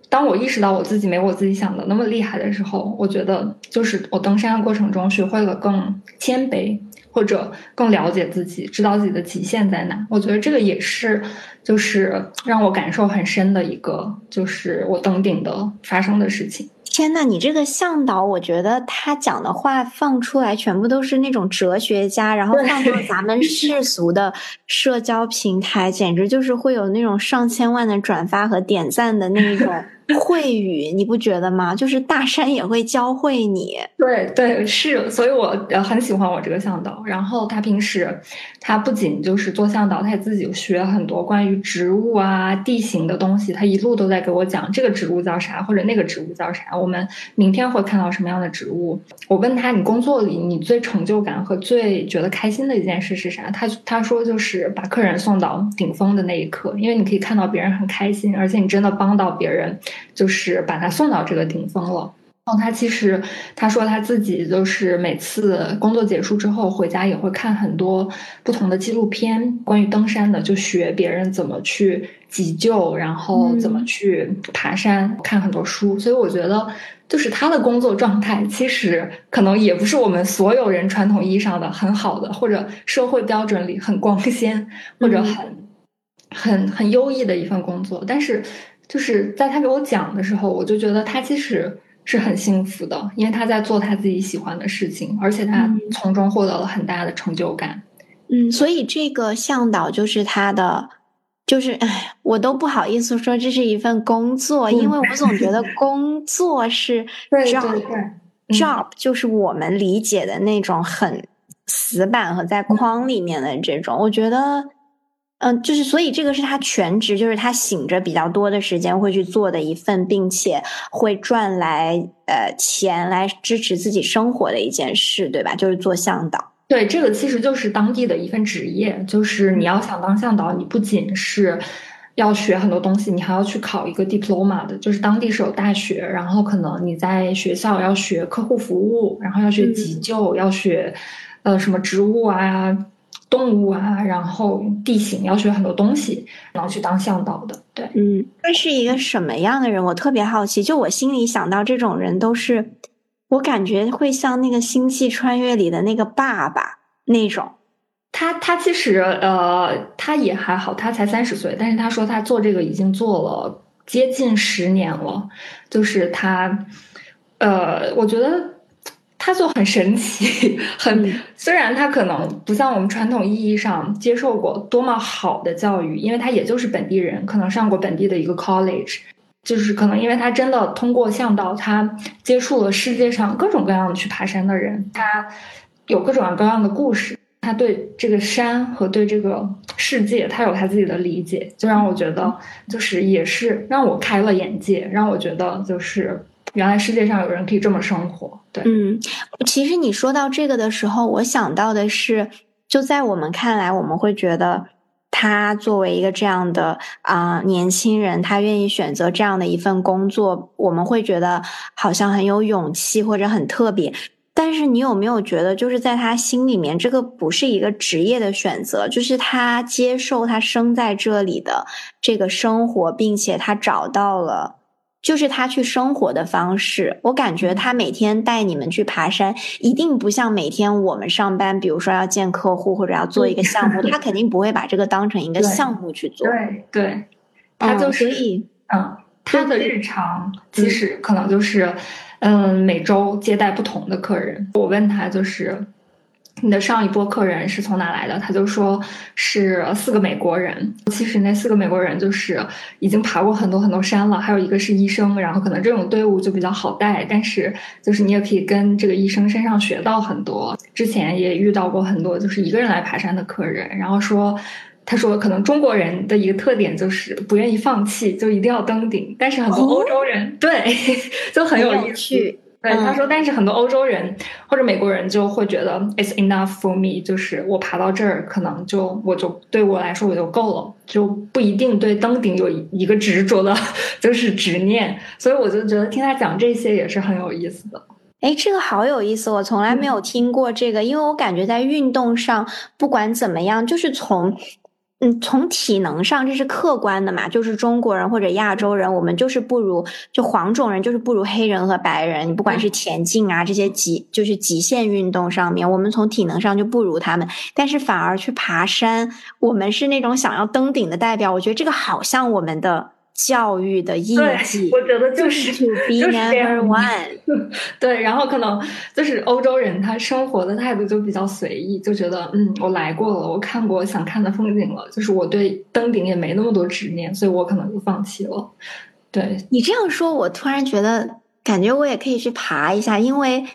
当我意识到我自己没我自己想的那么厉害的时候，我觉得就是我登山的过程中学会了更谦卑，或者更了解自己，知道自己的极限在哪。我觉得这个也是，就是让我感受很深的一个，就是我登顶的发生的事情。天呐，你这个向导，我觉得他讲的话放出来，全部都是那种哲学家，然后放到咱们世俗的社交平台，简直就是会有那种上千万的转发和点赞的那种。会语，你不觉得吗？就是大山也会教会你。对对是，所以我很喜欢我这个向导。然后他平时，他不仅就是做向导，他自己学很多关于植物啊、地形的东西。他一路都在给我讲这个植物叫啥，或者那个植物叫啥。我们明天会看到什么样的植物？我问他，你工作里你最成就感和最觉得开心的一件事是啥？他他说就是把客人送到顶峰的那一刻，因为你可以看到别人很开心，而且你真的帮到别人。就是把他送到这个顶峰了。然后他其实他说他自己就是每次工作结束之后回家也会看很多不同的纪录片，关于登山的，就学别人怎么去急救，然后怎么去爬山，看很多书。所以我觉得，就是他的工作状态其实可能也不是我们所有人传统意义上的很好的，或者社会标准里很光鲜或者很很很优异的一份工作，但是。就是在他给我讲的时候，我就觉得他其实是很幸福的，因为他在做他自己喜欢的事情，而且他从中获得了很大的成就感。嗯，所以这个向导就是他的，就是哎，我都不好意思说这是一份工作，因为我总觉得 工作是 job，job 就是我们理解的那种很死板和在框里面的这种，我觉得。嗯，就是所以这个是他全职，就是他醒着比较多的时间会去做的一份，并且会赚来呃钱来支持自己生活的一件事，对吧？就是做向导。对，这个其实就是当地的一份职业。就是你要想当向导，你不仅是要学很多东西，你还要去考一个 diploma 的，就是当地是有大学，然后可能你在学校要学客户服务，然后要学急救，要学呃什么植物啊。动物啊，然后地形要学很多东西，然后去当向导的。对，嗯，他是一个什么样的人？我特别好奇。就我心里想到这种人，都是我感觉会像那个《星际穿越》里的那个爸爸那种。他他其实呃，他也还好，他才三十岁，但是他说他做这个已经做了接近十年了。就是他，呃，我觉得。他就很神奇，很虽然他可能不像我们传统意义上接受过多么好的教育，因为他也就是本地人，可能上过本地的一个 college，就是可能因为他真的通过向导，他接触了世界上各种各样的去爬山的人，他有各种各样的故事，他对这个山和对这个世界，他有他自己的理解，就让我觉得就是也是让我开了眼界，让我觉得就是。原来世界上有人可以这么生活，对，嗯，其实你说到这个的时候，我想到的是，就在我们看来，我们会觉得他作为一个这样的啊年轻人，他愿意选择这样的一份工作，我们会觉得好像很有勇气或者很特别。但是你有没有觉得，就是在他心里面，这个不是一个职业的选择，就是他接受他生在这里的这个生活，并且他找到了，就是他去生活的方式。我感觉他每天带你们去爬山，一定不像每天我们上班，比如说要见客户或者要做一个项目，他肯定不会把这个当成一个项目去做。对对，他就所以嗯，他的日常其实可能就是。嗯，每周接待不同的客人。我问他，就是你的上一波客人是从哪来的？他就说是四个美国人。其实那四个美国人就是已经爬过很多很多山了，还有一个是医生。然后可能这种队伍就比较好带，但是就是你也可以跟这个医生身上学到很多。之前也遇到过很多就是一个人来爬山的客人，然后说。他说：“可能中国人的一个特点就是不愿意放弃，就一定要登顶。但是很多欧洲人对 就很有意思。对他说，但是很多欧洲人或者美国人就会觉得 it's enough for me，就是我爬到这儿，可能就我就对我来说我就够了，就不一定对登顶有一个执着的，就是执念。所以我就觉得听他讲这些也是很有意思的。哎，这个好有意思，我从来没有听过这个，因为我感觉在运动上，不管怎么样，就是从。”嗯，从体能上这是客观的嘛，就是中国人或者亚洲人，我们就是不如就黄种人就是不如黑人和白人。你不管是田径啊这些极就是极限运动上面，我们从体能上就不如他们，但是反而去爬山，我们是那种想要登顶的代表。我觉得这个好像我们的。教育的印记，我觉得就是 to be number one。对，然后可能就是欧洲人，他生活的态度就比较随意，就觉得嗯，我来过了，我看过想看的风景了，就是我对登顶也没那么多执念，所以我可能就放弃了。对你这样说，我突然觉得感觉我也可以去爬一下，因为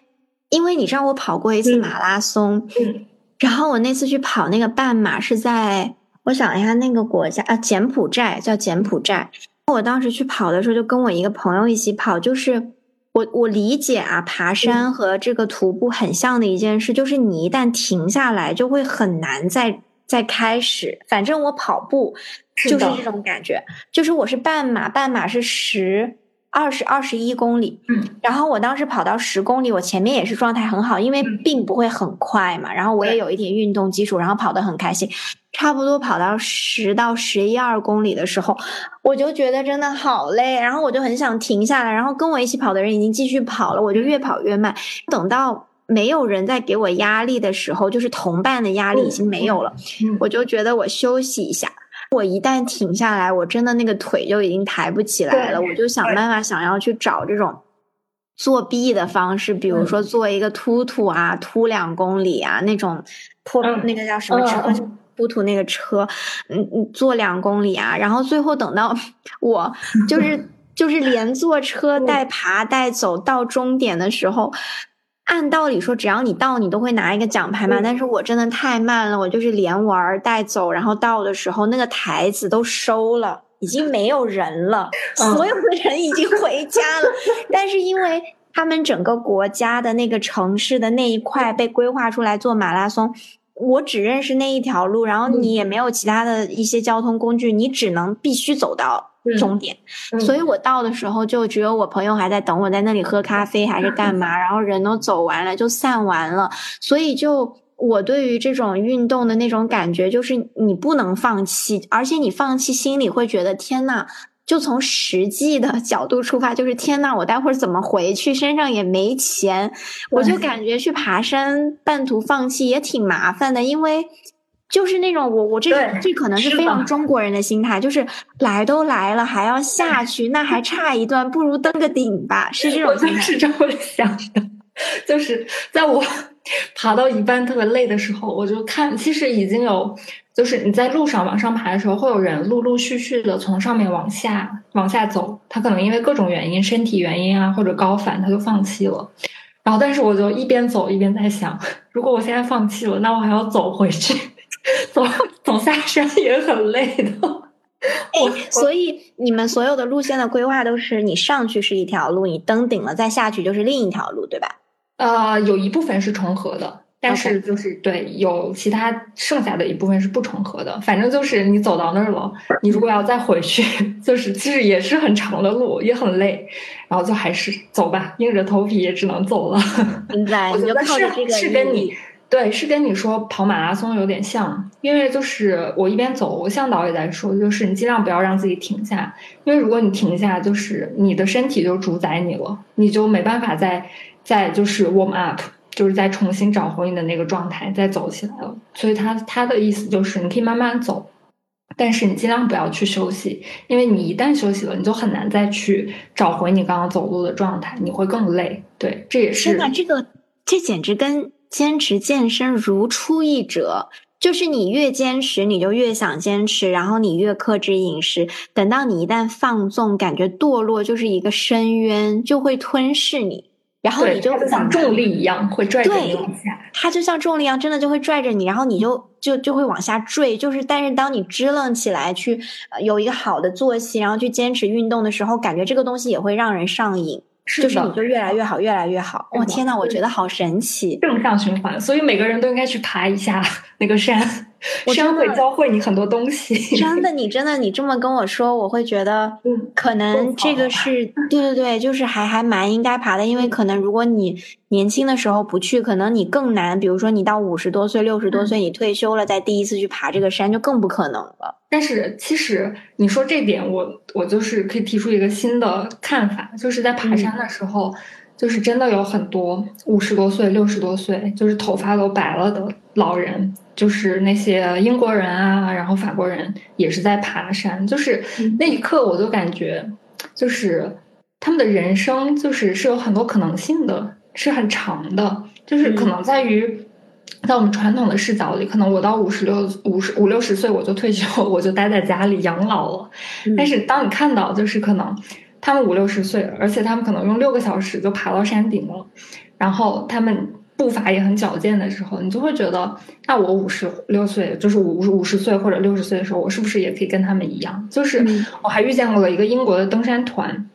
因为你知道我跑过一次马拉松，嗯，然后我那次去跑那个半马是在我想一下那个国家啊，柬埔寨叫柬埔寨。我当时去跑的时候，就跟我一个朋友一起跑。就是我我理解啊，爬山和这个徒步很像的一件事，就是你一旦停下来，就会很难再再开始。反正我跑步就是这种感觉，就是我是半马，半马是十二十二十一公里，嗯，然后我当时跑到十公里，我前面也是状态很好，因为并不会很快嘛，然后我也有一点运动基础，然后跑得很开心。差不多跑到十到十一二公里的时候，我就觉得真的好累，然后我就很想停下来。然后跟我一起跑的人已经继续跑了，我就越跑越慢。等到没有人在给我压力的时候，就是同伴的压力已经没有了，我就觉得我休息一下。我一旦停下来，我真的那个腿就已经抬不起来了。我就想办法想要去找这种作弊的方式，比如说做一个突突啊，突两公里啊，那种破那个叫什么车？突突那个车，嗯嗯，坐两公里啊，然后最后等到我就是就是连坐车带爬带走到终点的时候，按道理说只要你到你都会拿一个奖牌嘛，但是我真的太慢了，我就是连玩带走，然后到的时候那个台子都收了，已经没有人了，所有的人已经回家了，但是因为他们整个国家的那个城市的那一块被规划出来做马拉松。我只认识那一条路，然后你也没有其他的一些交通工具，你只能必须走到终点。所以我到的时候就只有我朋友还在等我在那里喝咖啡还是干嘛，然后人都走完了就散完了。所以就我对于这种运动的那种感觉，就是你不能放弃，而且你放弃心里会觉得天呐。就从实际的角度出发，就是天呐，我待会儿怎么回去？身上也没钱，我就感觉去爬山半途放弃也挺麻烦的，因为就是那种我我这这可能是非常中国人的心态，就是来都来了还要下去，那还差一段，不如登个顶吧，是这种心态。是这么想的，就是在我 爬到一半特别累的时候，我就看，其实已经有。就是你在路上往上爬的时候，会有人陆陆续续的从上面往下往下走，他可能因为各种原因，身体原因啊或者高反，他就放弃了。然后，但是我就一边走一边在想，如果我现在放弃了，那我还要走回去，走走下山也很累的。哎，所以你们所有的路线的规划都是，你上去是一条路，你登顶了再下去就是另一条路，对吧？呃，有一部分是重合的。但是就是对有其他剩下的一部分是不重合的。反正就是你走到那儿了，你如果要再回去，就是其实也是很长的路，也很累，然后就还是走吧，硬着头皮也只能走了。明白，你就靠着这个是跟你。对，是跟你说跑马拉松有点像，因为就是我一边走，我向导也在说，就是你尽量不要让自己停下，因为如果你停下，就是你的身体就主宰你了，你就没办法再再就是 warm up，就是再重新找回你的那个状态，再走起来了。所以他他的意思就是，你可以慢慢走，但是你尽量不要去休息，因为你一旦休息了，你就很难再去找回你刚刚走路的状态，你会更累。对，这也是。真的，这个这简直跟。坚持健身如出一辙，就是你越坚持，你就越想坚持，然后你越克制饮食。等到你一旦放纵，感觉堕落就是一个深渊，就会吞噬你，然后你就像重力一样会拽着你往下。它就像重力一样，真的就会拽着你，然后你就就就会往下坠。就是，但是当你支棱起来，去有一个好的作息，然后去坚持运动的时候，感觉这个东西也会让人上瘾。就是你就越来越好，越来越好。我，天呐，我觉得好神奇，正向循环。所以每个人都应该去爬一下那个山，山会教会你很多东西。真的，你真的，你这么跟我说，我会觉得，可能这个是 对对对，就是还还蛮应该爬的，因为可能如果你年轻的时候不去，可能你更难。比如说你到五十多岁、六十多岁，你退休了，再第一次去爬这个山，就更不可能了。但是其实你说这点，我我就是可以提出一个新的看法，就是在爬山的时候，就是真的有很多五十多岁、六十多岁，就是头发都白了的老人，就是那些英国人啊，然后法国人也是在爬山。就是那一刻，我就感觉，就是他们的人生就是是有很多可能性的，是很长的，就是可能在于。在我们传统的视角里，可能我到五十六、五十五六十岁我就退休，我就待在家里养老了。但是当你看到，就是可能他们五六十岁，而且他们可能用六个小时就爬到山顶了，然后他们步伐也很矫健的时候，你就会觉得，那我五十六岁，就是五五十岁或者六十岁的时候，我是不是也可以跟他们一样？就是我还遇见过了一个英国的登山团，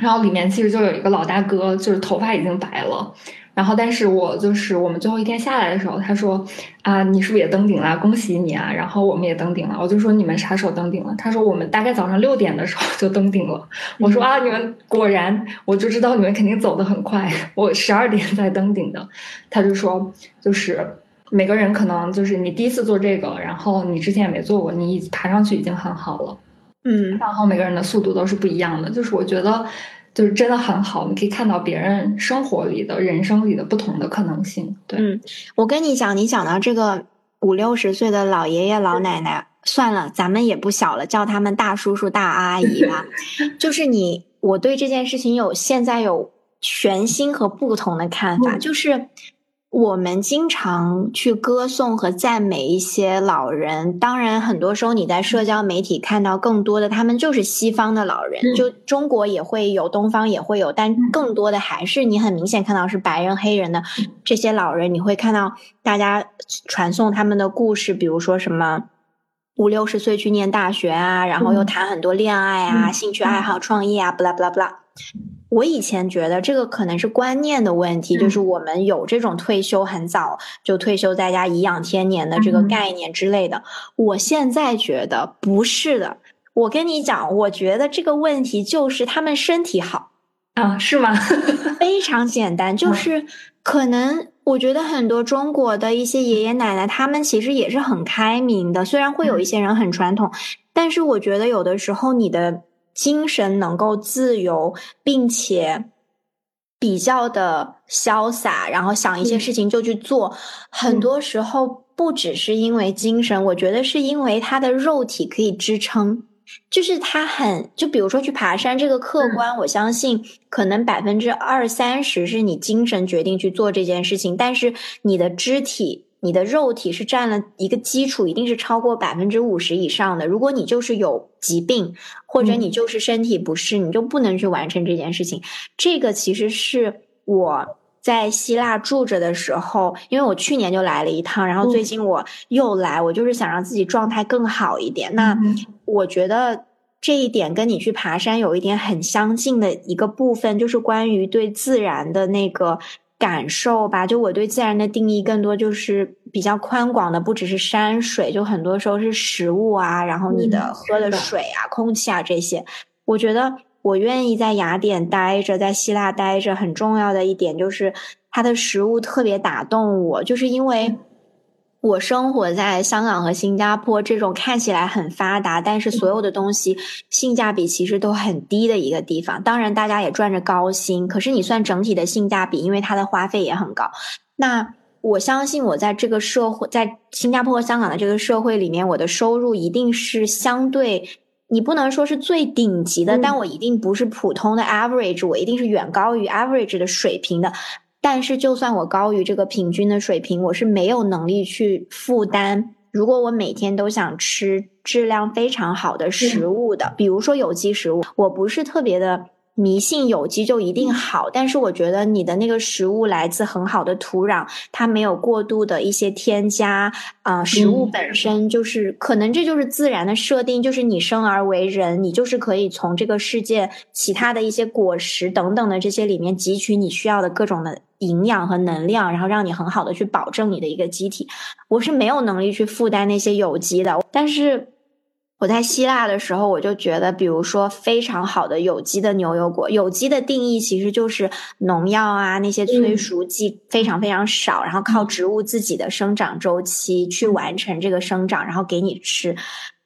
然后里面其实就有一个老大哥，就是头发已经白了。然后，但是我就是我们最后一天下来的时候，他说：“啊，你是不是也登顶了？恭喜你啊！”然后我们也登顶了。我就说：“你们啥时候登顶了？”他说：“我们大概早上六点的时候 就登顶了。”我说：“啊，你们果然，我就知道你们肯定走得很快。我十二点才登顶的。”他就说：“就是每个人可能就是你第一次做这个，然后你之前也没做过，你爬上去已经很好了。”嗯，然后每个人的速度都是不一样的。就是我觉得。就是真的很好，你可以看到别人生活里的人生里的不同的可能性。对，嗯，我跟你讲，你讲到这个五六十岁的老爷爷老奶奶，算了，咱们也不小了，叫他们大叔叔大阿姨吧。就是你，我对这件事情有现在有全新和不同的看法，就是。我们经常去歌颂和赞美一些老人，当然，很多时候你在社交媒体看到更多的，他们就是西方的老人，就中国也会有，东方也会有，但更多的还是你很明显看到是白人、黑人的这些老人。你会看到大家传颂他们的故事，比如说什么五六十岁去念大学啊，然后又谈很多恋爱啊、兴趣爱好、创业啊，不啦不啦不啦。我以前觉得这个可能是观念的问题，就是我们有这种退休很早就退休在家颐养天年的这个概念之类的。我现在觉得不是的。我跟你讲，我觉得这个问题就是他们身体好啊，是吗？非常简单，就是可能我觉得很多中国的一些爷爷奶奶，他们其实也是很开明的，虽然会有一些人很传统，但是我觉得有的时候你的。精神能够自由，并且比较的潇洒，然后想一些事情就去做。很多时候不只是因为精神，我觉得是因为他的肉体可以支撑。就是他很，就比如说去爬山这个客观，我相信可能百分之二三十是你精神决定去做这件事情，但是你的肢体。你的肉体是占了一个基础，一定是超过百分之五十以上的。如果你就是有疾病，或者你就是身体不适，你就不能去完成这件事情。这个其实是我在希腊住着的时候，因为我去年就来了一趟，然后最近我又来，我就是想让自己状态更好一点。那我觉得这一点跟你去爬山有一点很相近的一个部分，就是关于对自然的那个。感受吧。就我对自然的定义更多就是比较宽广的，不只是山水，就很多时候是食物啊，然后你的喝的水啊、空气啊这些。我觉得我愿意在雅典待着，在希腊待着，很重要的一点就是它的食物特别打动我，就是因为。我生活在香港和新加坡这种看起来很发达，但是所有的东西性价比其实都很低的一个地方。当然，大家也赚着高薪，可是你算整体的性价比，因为它的花费也很高。那我相信，我在这个社会，在新加坡和香港的这个社会里面，我的收入一定是相对，你不能说是最顶级的，但我一定不是普通的 average，我一定是远高于 average 的水平的。但是，就算我高于这个平均的水平，我是没有能力去负担。如果我每天都想吃质量非常好的食物的，比如说有机食物，我不是特别的。迷信有机就一定好，但是我觉得你的那个食物来自很好的土壤，它没有过度的一些添加啊，食物本身就是可能这就是自然的设定，就是你生而为人，你就是可以从这个世界其他的一些果实等等的这些里面汲取你需要的各种的营养和能量，然后让你很好的去保证你的一个机体。我是没有能力去负担那些有机的，但是。我在希腊的时候，我就觉得，比如说非常好的有机的牛油果，有机的定义其实就是农药啊那些催熟剂非常非常少，然后靠植物自己的生长周期去完成这个生长，然后给你吃。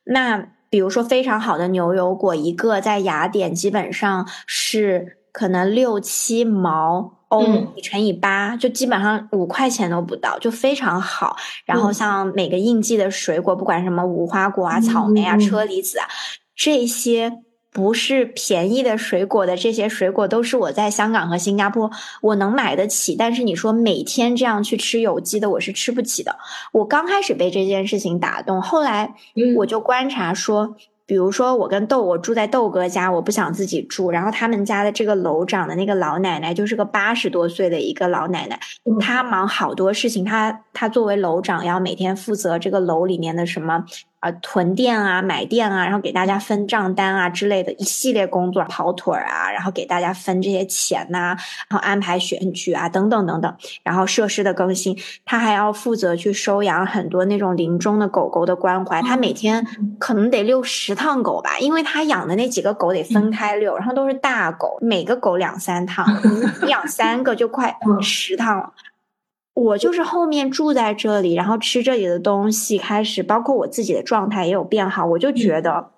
那比如说非常好的牛油果，一个在雅典基本上是可能六七毛。欧你乘以八，就基本上五块钱都不到，就非常好。然后像每个应季的水果，不管什么无花果啊、草莓啊、车厘子啊，这些不是便宜的水果的这些水果，都是我在香港和新加坡我能买得起。但是你说每天这样去吃有机的，我是吃不起的。我刚开始被这件事情打动，后来我就观察说。比如说，我跟豆，我住在豆哥家，我不想自己住。然后他们家的这个楼长的那个老奶奶，就是个八十多岁的一个老奶奶，她忙好多事情。她她作为楼长，要每天负责这个楼里面的什么。啊，囤店啊，买店啊，然后给大家分账单啊之类的一系列工作，跑腿儿啊，然后给大家分这些钱呐，然后安排选举啊，等等等等，然后设施的更新，他还要负责去收养很多那种临终的狗狗的关怀，他每天可能得遛十趟狗吧，因为他养的那几个狗得分开遛，然后都是大狗，每个狗两三趟，你养三个就快十趟了。我就是后面住在这里，然后吃这里的东西，开始包括我自己的状态也有变好。我就觉得，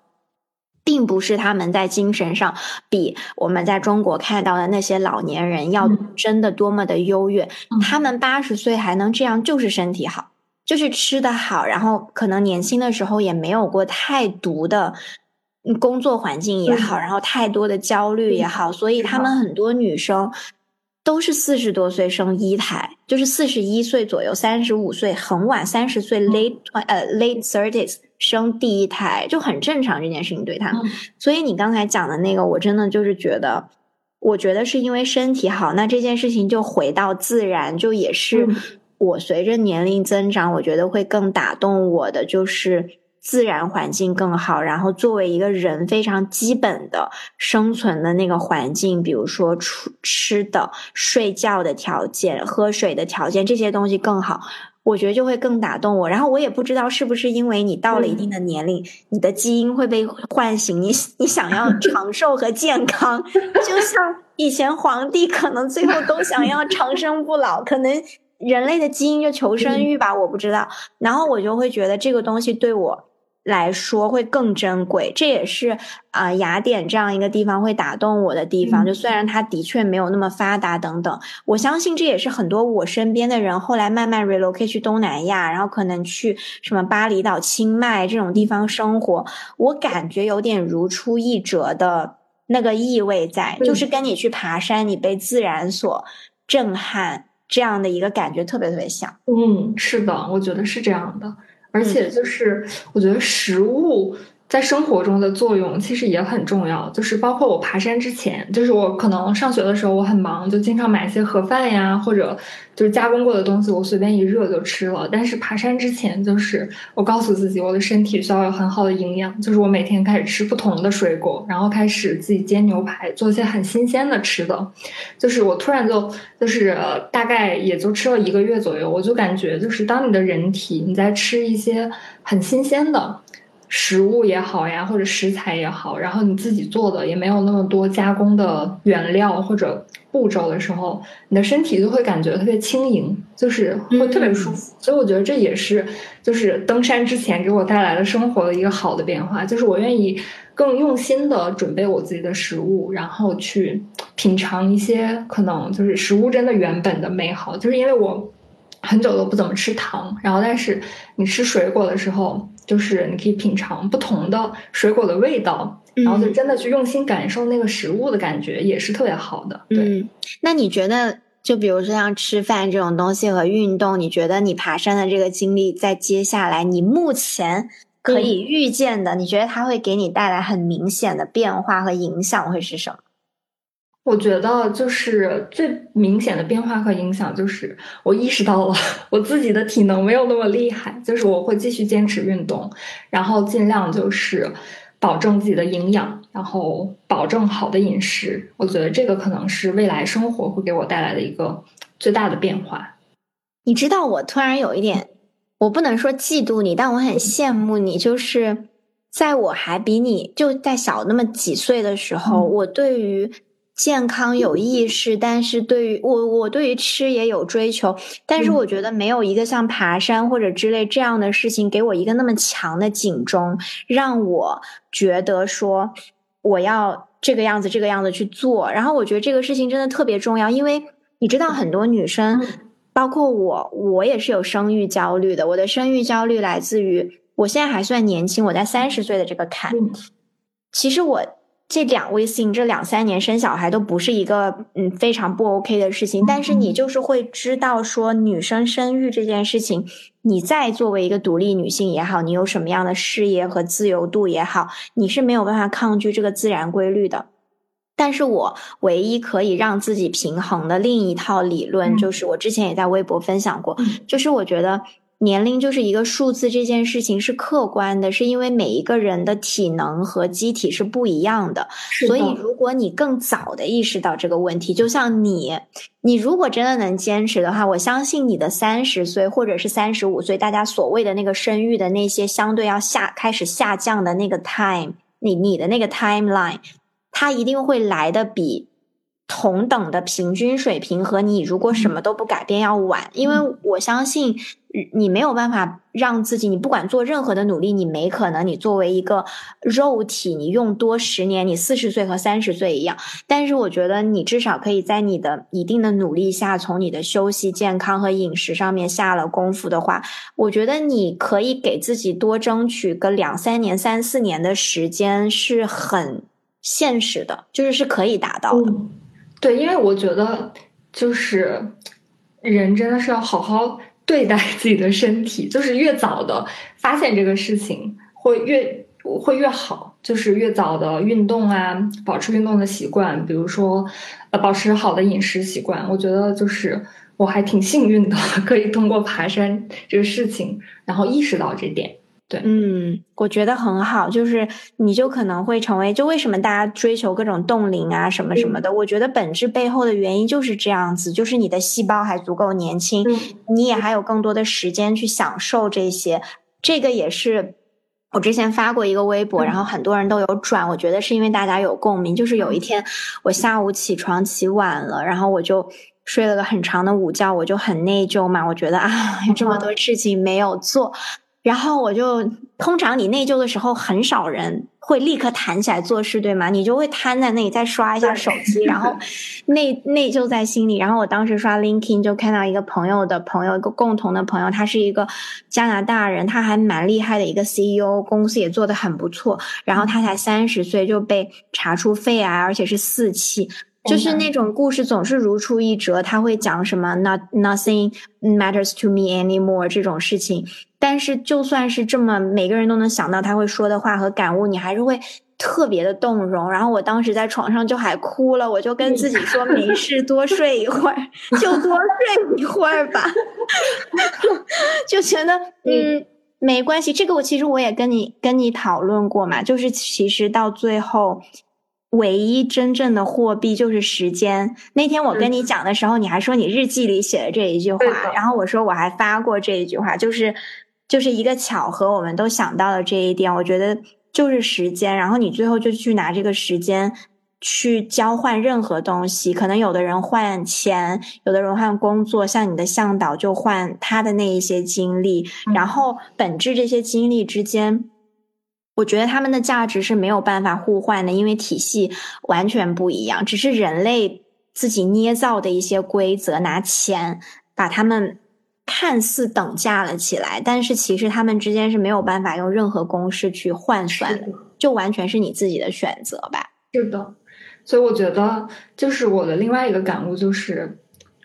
并不是他们在精神上比我们在中国看到的那些老年人要真的多么的优越。他们八十岁还能这样，就是身体好，就是吃的好，然后可能年轻的时候也没有过太毒的工作环境也好，然后太多的焦虑也好，所以他们很多女生。都是四十多岁生一胎，就是四十一岁左右，三十五岁很晚，三十岁 late 呃 late thirties 生第一胎就很正常这件事情对他们。所以你刚才讲的那个，我真的就是觉得，我觉得是因为身体好，那这件事情就回到自然，就也是我随着年龄增长，我觉得会更打动我的，就是。自然环境更好，然后作为一个人非常基本的生存的那个环境，比如说吃吃的、睡觉的条件、喝水的条件，这些东西更好，我觉得就会更打动我。然后我也不知道是不是因为你到了一定的年龄，你的基因会被唤醒，你你想要长寿和健康，就像以前皇帝可能最后都想要长生不老，可能人类的基因就求生欲吧，我不知道。然后我就会觉得这个东西对我。来说会更珍贵，这也是啊雅典这样一个地方会打动我的地方。就虽然它的确没有那么发达等等，我相信这也是很多我身边的人后来慢慢 relocate 去东南亚，然后可能去什么巴厘岛、清迈这种地方生活，我感觉有点如出一辙的那个意味在，就是跟你去爬山，你被自然所震撼这样的一个感觉特别特别像。嗯，是的，我觉得是这样的。而且就是，我觉得食物在生活中的作用其实也很重要，就是包括我爬山之前，就是我可能上学的时候我很忙，就经常买一些盒饭呀，或者就是加工过的东西，我随便一热就吃了。但是爬山之前，就是我告诉自己，我的身体需要有很好的营养，就是我每天开始吃不同的水果，然后开始自己煎牛排，做一些很新鲜的吃的。就是我突然就就是大概也就吃了一个月左右，我就感觉就是当你的人体你在吃一些很新鲜的。食物也好呀，或者食材也好，然后你自己做的也没有那么多加工的原料或者步骤的时候，你的身体就会感觉特别轻盈，就是会特别舒服。所以我觉得这也是就是登山之前给我带来的生活的一个好的变化，就是我愿意更用心的准备我自己的食物，然后去品尝一些可能就是食物真的原本的美好。就是因为我很久都不怎么吃糖，然后但是你吃水果的时候。就是你可以品尝不同的水果的味道，然后就真的去用心感受那个食物的感觉，也是特别好的。对，那你觉得，就比如说像吃饭这种东西和运动，你觉得你爬山的这个经历，在接下来你目前可以预见的，你觉得它会给你带来很明显的变化和影响会是什么？我觉得就是最明显的变化和影响，就是我意识到了 我自己的体能没有那么厉害，就是我会继续坚持运动，然后尽量就是保证自己的营养，然后保证好的饮食。我觉得这个可能是未来生活会给我带来的一个最大的变化。你知道，我突然有一点，我不能说嫉妒你，但我很羡慕你，就是在我还比你就在小那么几岁的时候，我对于。健康有意识，但是对于我，我对于吃也有追求，但是我觉得没有一个像爬山或者之类这样的事情给我一个那么强的警钟，让我觉得说我要这个样子这个样子去做。然后我觉得这个事情真的特别重要，因为你知道很多女生，包括我，我也是有生育焦虑的。我的生育焦虑来自于我现在还算年轻，我在三十岁的这个坎，其实我。这两位性这两三年生小孩都不是一个嗯非常不 OK 的事情，但是你就是会知道说女生生育这件事情，你再作为一个独立女性也好，你有什么样的事业和自由度也好，你是没有办法抗拒这个自然规律的。但是我唯一可以让自己平衡的另一套理论，就是我之前也在微博分享过，就是我觉得。年龄就是一个数字，这件事情是客观的，是因为每一个人的体能和机体是不一样的。所以，如果你更早的意识到这个问题，就像你，你如果真的能坚持的话，我相信你的三十岁或者是三十五岁，大家所谓的那个生育的那些相对要下开始下降的那个 time，你你的那个 timeline，它一定会来的比同等的平均水平和你如果什么都不改变要晚，因为我相信。你没有办法让自己，你不管做任何的努力，你没可能。你作为一个肉体，你用多十年，你四十岁和三十岁一样。但是我觉得你至少可以在你的一定的努力下，从你的休息、健康和饮食上面下了功夫的话，我觉得你可以给自己多争取个两三年、三四年的时间，是很现实的，就是是可以达到的。对，因为我觉得就是人真的是要好好。对待自己的身体，就是越早的发现这个事情，会越会越好。就是越早的运动啊，保持运动的习惯，比如说呃，保持好的饮食习惯。我觉得就是我还挺幸运的，可以通过爬山这个事情，然后意识到这点。对，嗯，我觉得很好，就是你就可能会成为，就为什么大家追求各种冻龄啊什么什么的，我觉得本质背后的原因就是这样子，就是你的细胞还足够年轻，你也还有更多的时间去享受这些。这个也是我之前发过一个微博，然后很多人都有转，我觉得是因为大家有共鸣。就是有一天我下午起床起晚了，然后我就睡了个很长的午觉，我就很内疚嘛，我觉得啊，有这么多事情没有做。然后我就，通常你内疚的时候，很少人会立刻弹起来做事，对吗？你就会瘫在那里，再刷一下手机，然后内内疚在心里。然后我当时刷 LinkedIn 就看到一个朋友的朋友，一个共同的朋友，他是一个加拿大人，他还蛮厉害的一个 CEO，公司也做得很不错。然后他才三十岁就被查出肺癌，而且是四期。就是那种故事总是如出一辙，他会讲什么 “not nothing matters to me anymore” 这种事情。但是就算是这么每个人都能想到他会说的话和感悟，你还是会特别的动容。然后我当时在床上就还哭了，我就跟自己说没事，多睡一会儿，就多睡一会儿吧，就觉得嗯。没关系，这个我其实我也跟你跟你讨论过嘛，就是其实到最后，唯一真正的货币就是时间。那天我跟你讲的时候，你还说你日记里写的这一句话，然后我说我还发过这一句话，就是就是一个巧合，我们都想到了这一点。我觉得就是时间，然后你最后就去拿这个时间。去交换任何东西，可能有的人换钱，有的人换工作，像你的向导就换他的那一些经历，然后本质这些经历之间，我觉得他们的价值是没有办法互换的，因为体系完全不一样，只是人类自己捏造的一些规则，拿钱把他们看似等价了起来，但是其实他们之间是没有办法用任何公式去换算的，就完全是你自己的选择吧。是的。所以我觉得，就是我的另外一个感悟就是，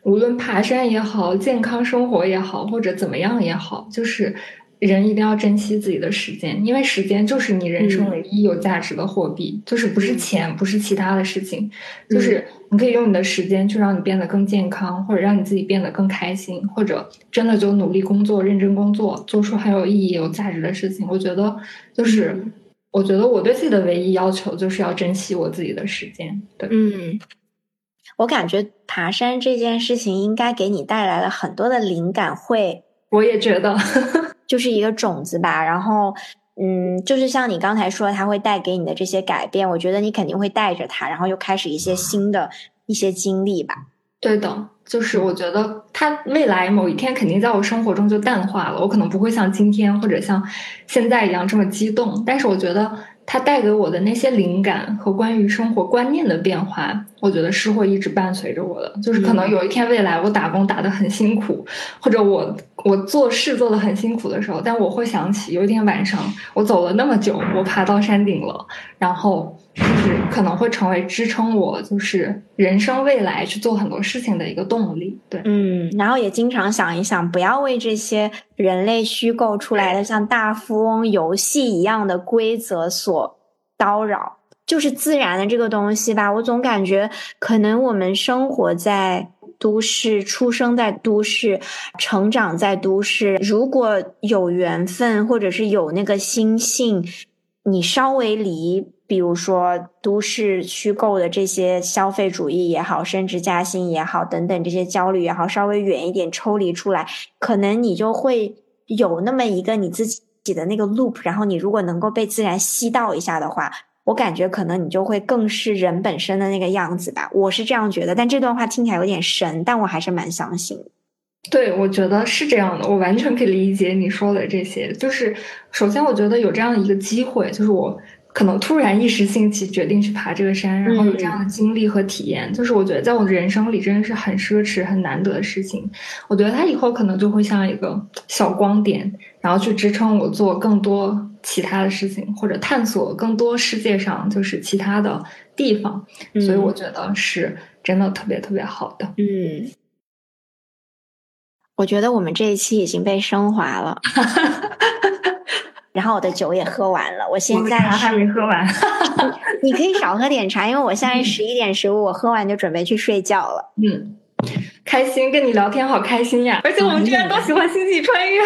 无论爬山也好，健康生活也好，或者怎么样也好，就是人一定要珍惜自己的时间，因为时间就是你人生唯一有价值的货币，就是不是钱，不是其他的事情，就是你可以用你的时间去让你变得更健康，或者让你自己变得更开心，或者真的就努力工作、认真工作，做出很有意义、有价值的事情。我觉得就是。我觉得我对自己的唯一要求就是要珍惜我自己的时间。对，嗯，我感觉爬山这件事情应该给你带来了很多的灵感，会，我也觉得，就是一个种子吧。然后，嗯，就是像你刚才说，它会带给你的这些改变，我觉得你肯定会带着它，然后又开始一些新的一些经历吧。对的。就是我觉得它未来某一天肯定在我生活中就淡化了，我可能不会像今天或者像现在一样这么激动，但是我觉得它带给我的那些灵感和关于生活观念的变化，我觉得是会一直伴随着我的。就是可能有一天未来我打工打得很辛苦，或者我我做事做得很辛苦的时候，但我会想起有一天晚上我走了那么久，我爬到山顶了，然后。就是可能会成为支撑我，就是人生未来去做很多事情的一个动力。对，嗯，然后也经常想一想，不要为这些人类虚构出来的像大富翁游戏一样的规则所叨扰。就是自然的这个东西吧，我总感觉可能我们生活在都市，出生在都市，成长在都市，如果有缘分，或者是有那个心性，你稍微离。比如说，都市虚构的这些消费主义也好，升职加薪也好，等等这些焦虑也好，稍微远一点抽离出来，可能你就会有那么一个你自己的那个 loop。然后你如果能够被自然吸到一下的话，我感觉可能你就会更是人本身的那个样子吧。我是这样觉得，但这段话听起来有点神，但我还是蛮相信。对，我觉得是这样的，我完全可以理解你说的这些。就是首先，我觉得有这样一个机会，就是我。可能突然一时兴起决定去爬这个山，然后有这样的经历和体验，就是我觉得在我的人生里真的是很奢侈、很难得的事情。我觉得它以后可能就会像一个小光点，然后去支撑我做更多其他的事情，或者探索更多世界上就是其他的地方。所以我觉得是真的特别特别好的。嗯，我觉得我们这一期已经被升华了。然后我的酒也喝完了，我现在还没喝完。你可以少喝点茶，因为我现在十一点十五，我喝完就准备去睡觉了。嗯，开心跟你聊天好开心呀，而且我们居然都喜欢星际穿越。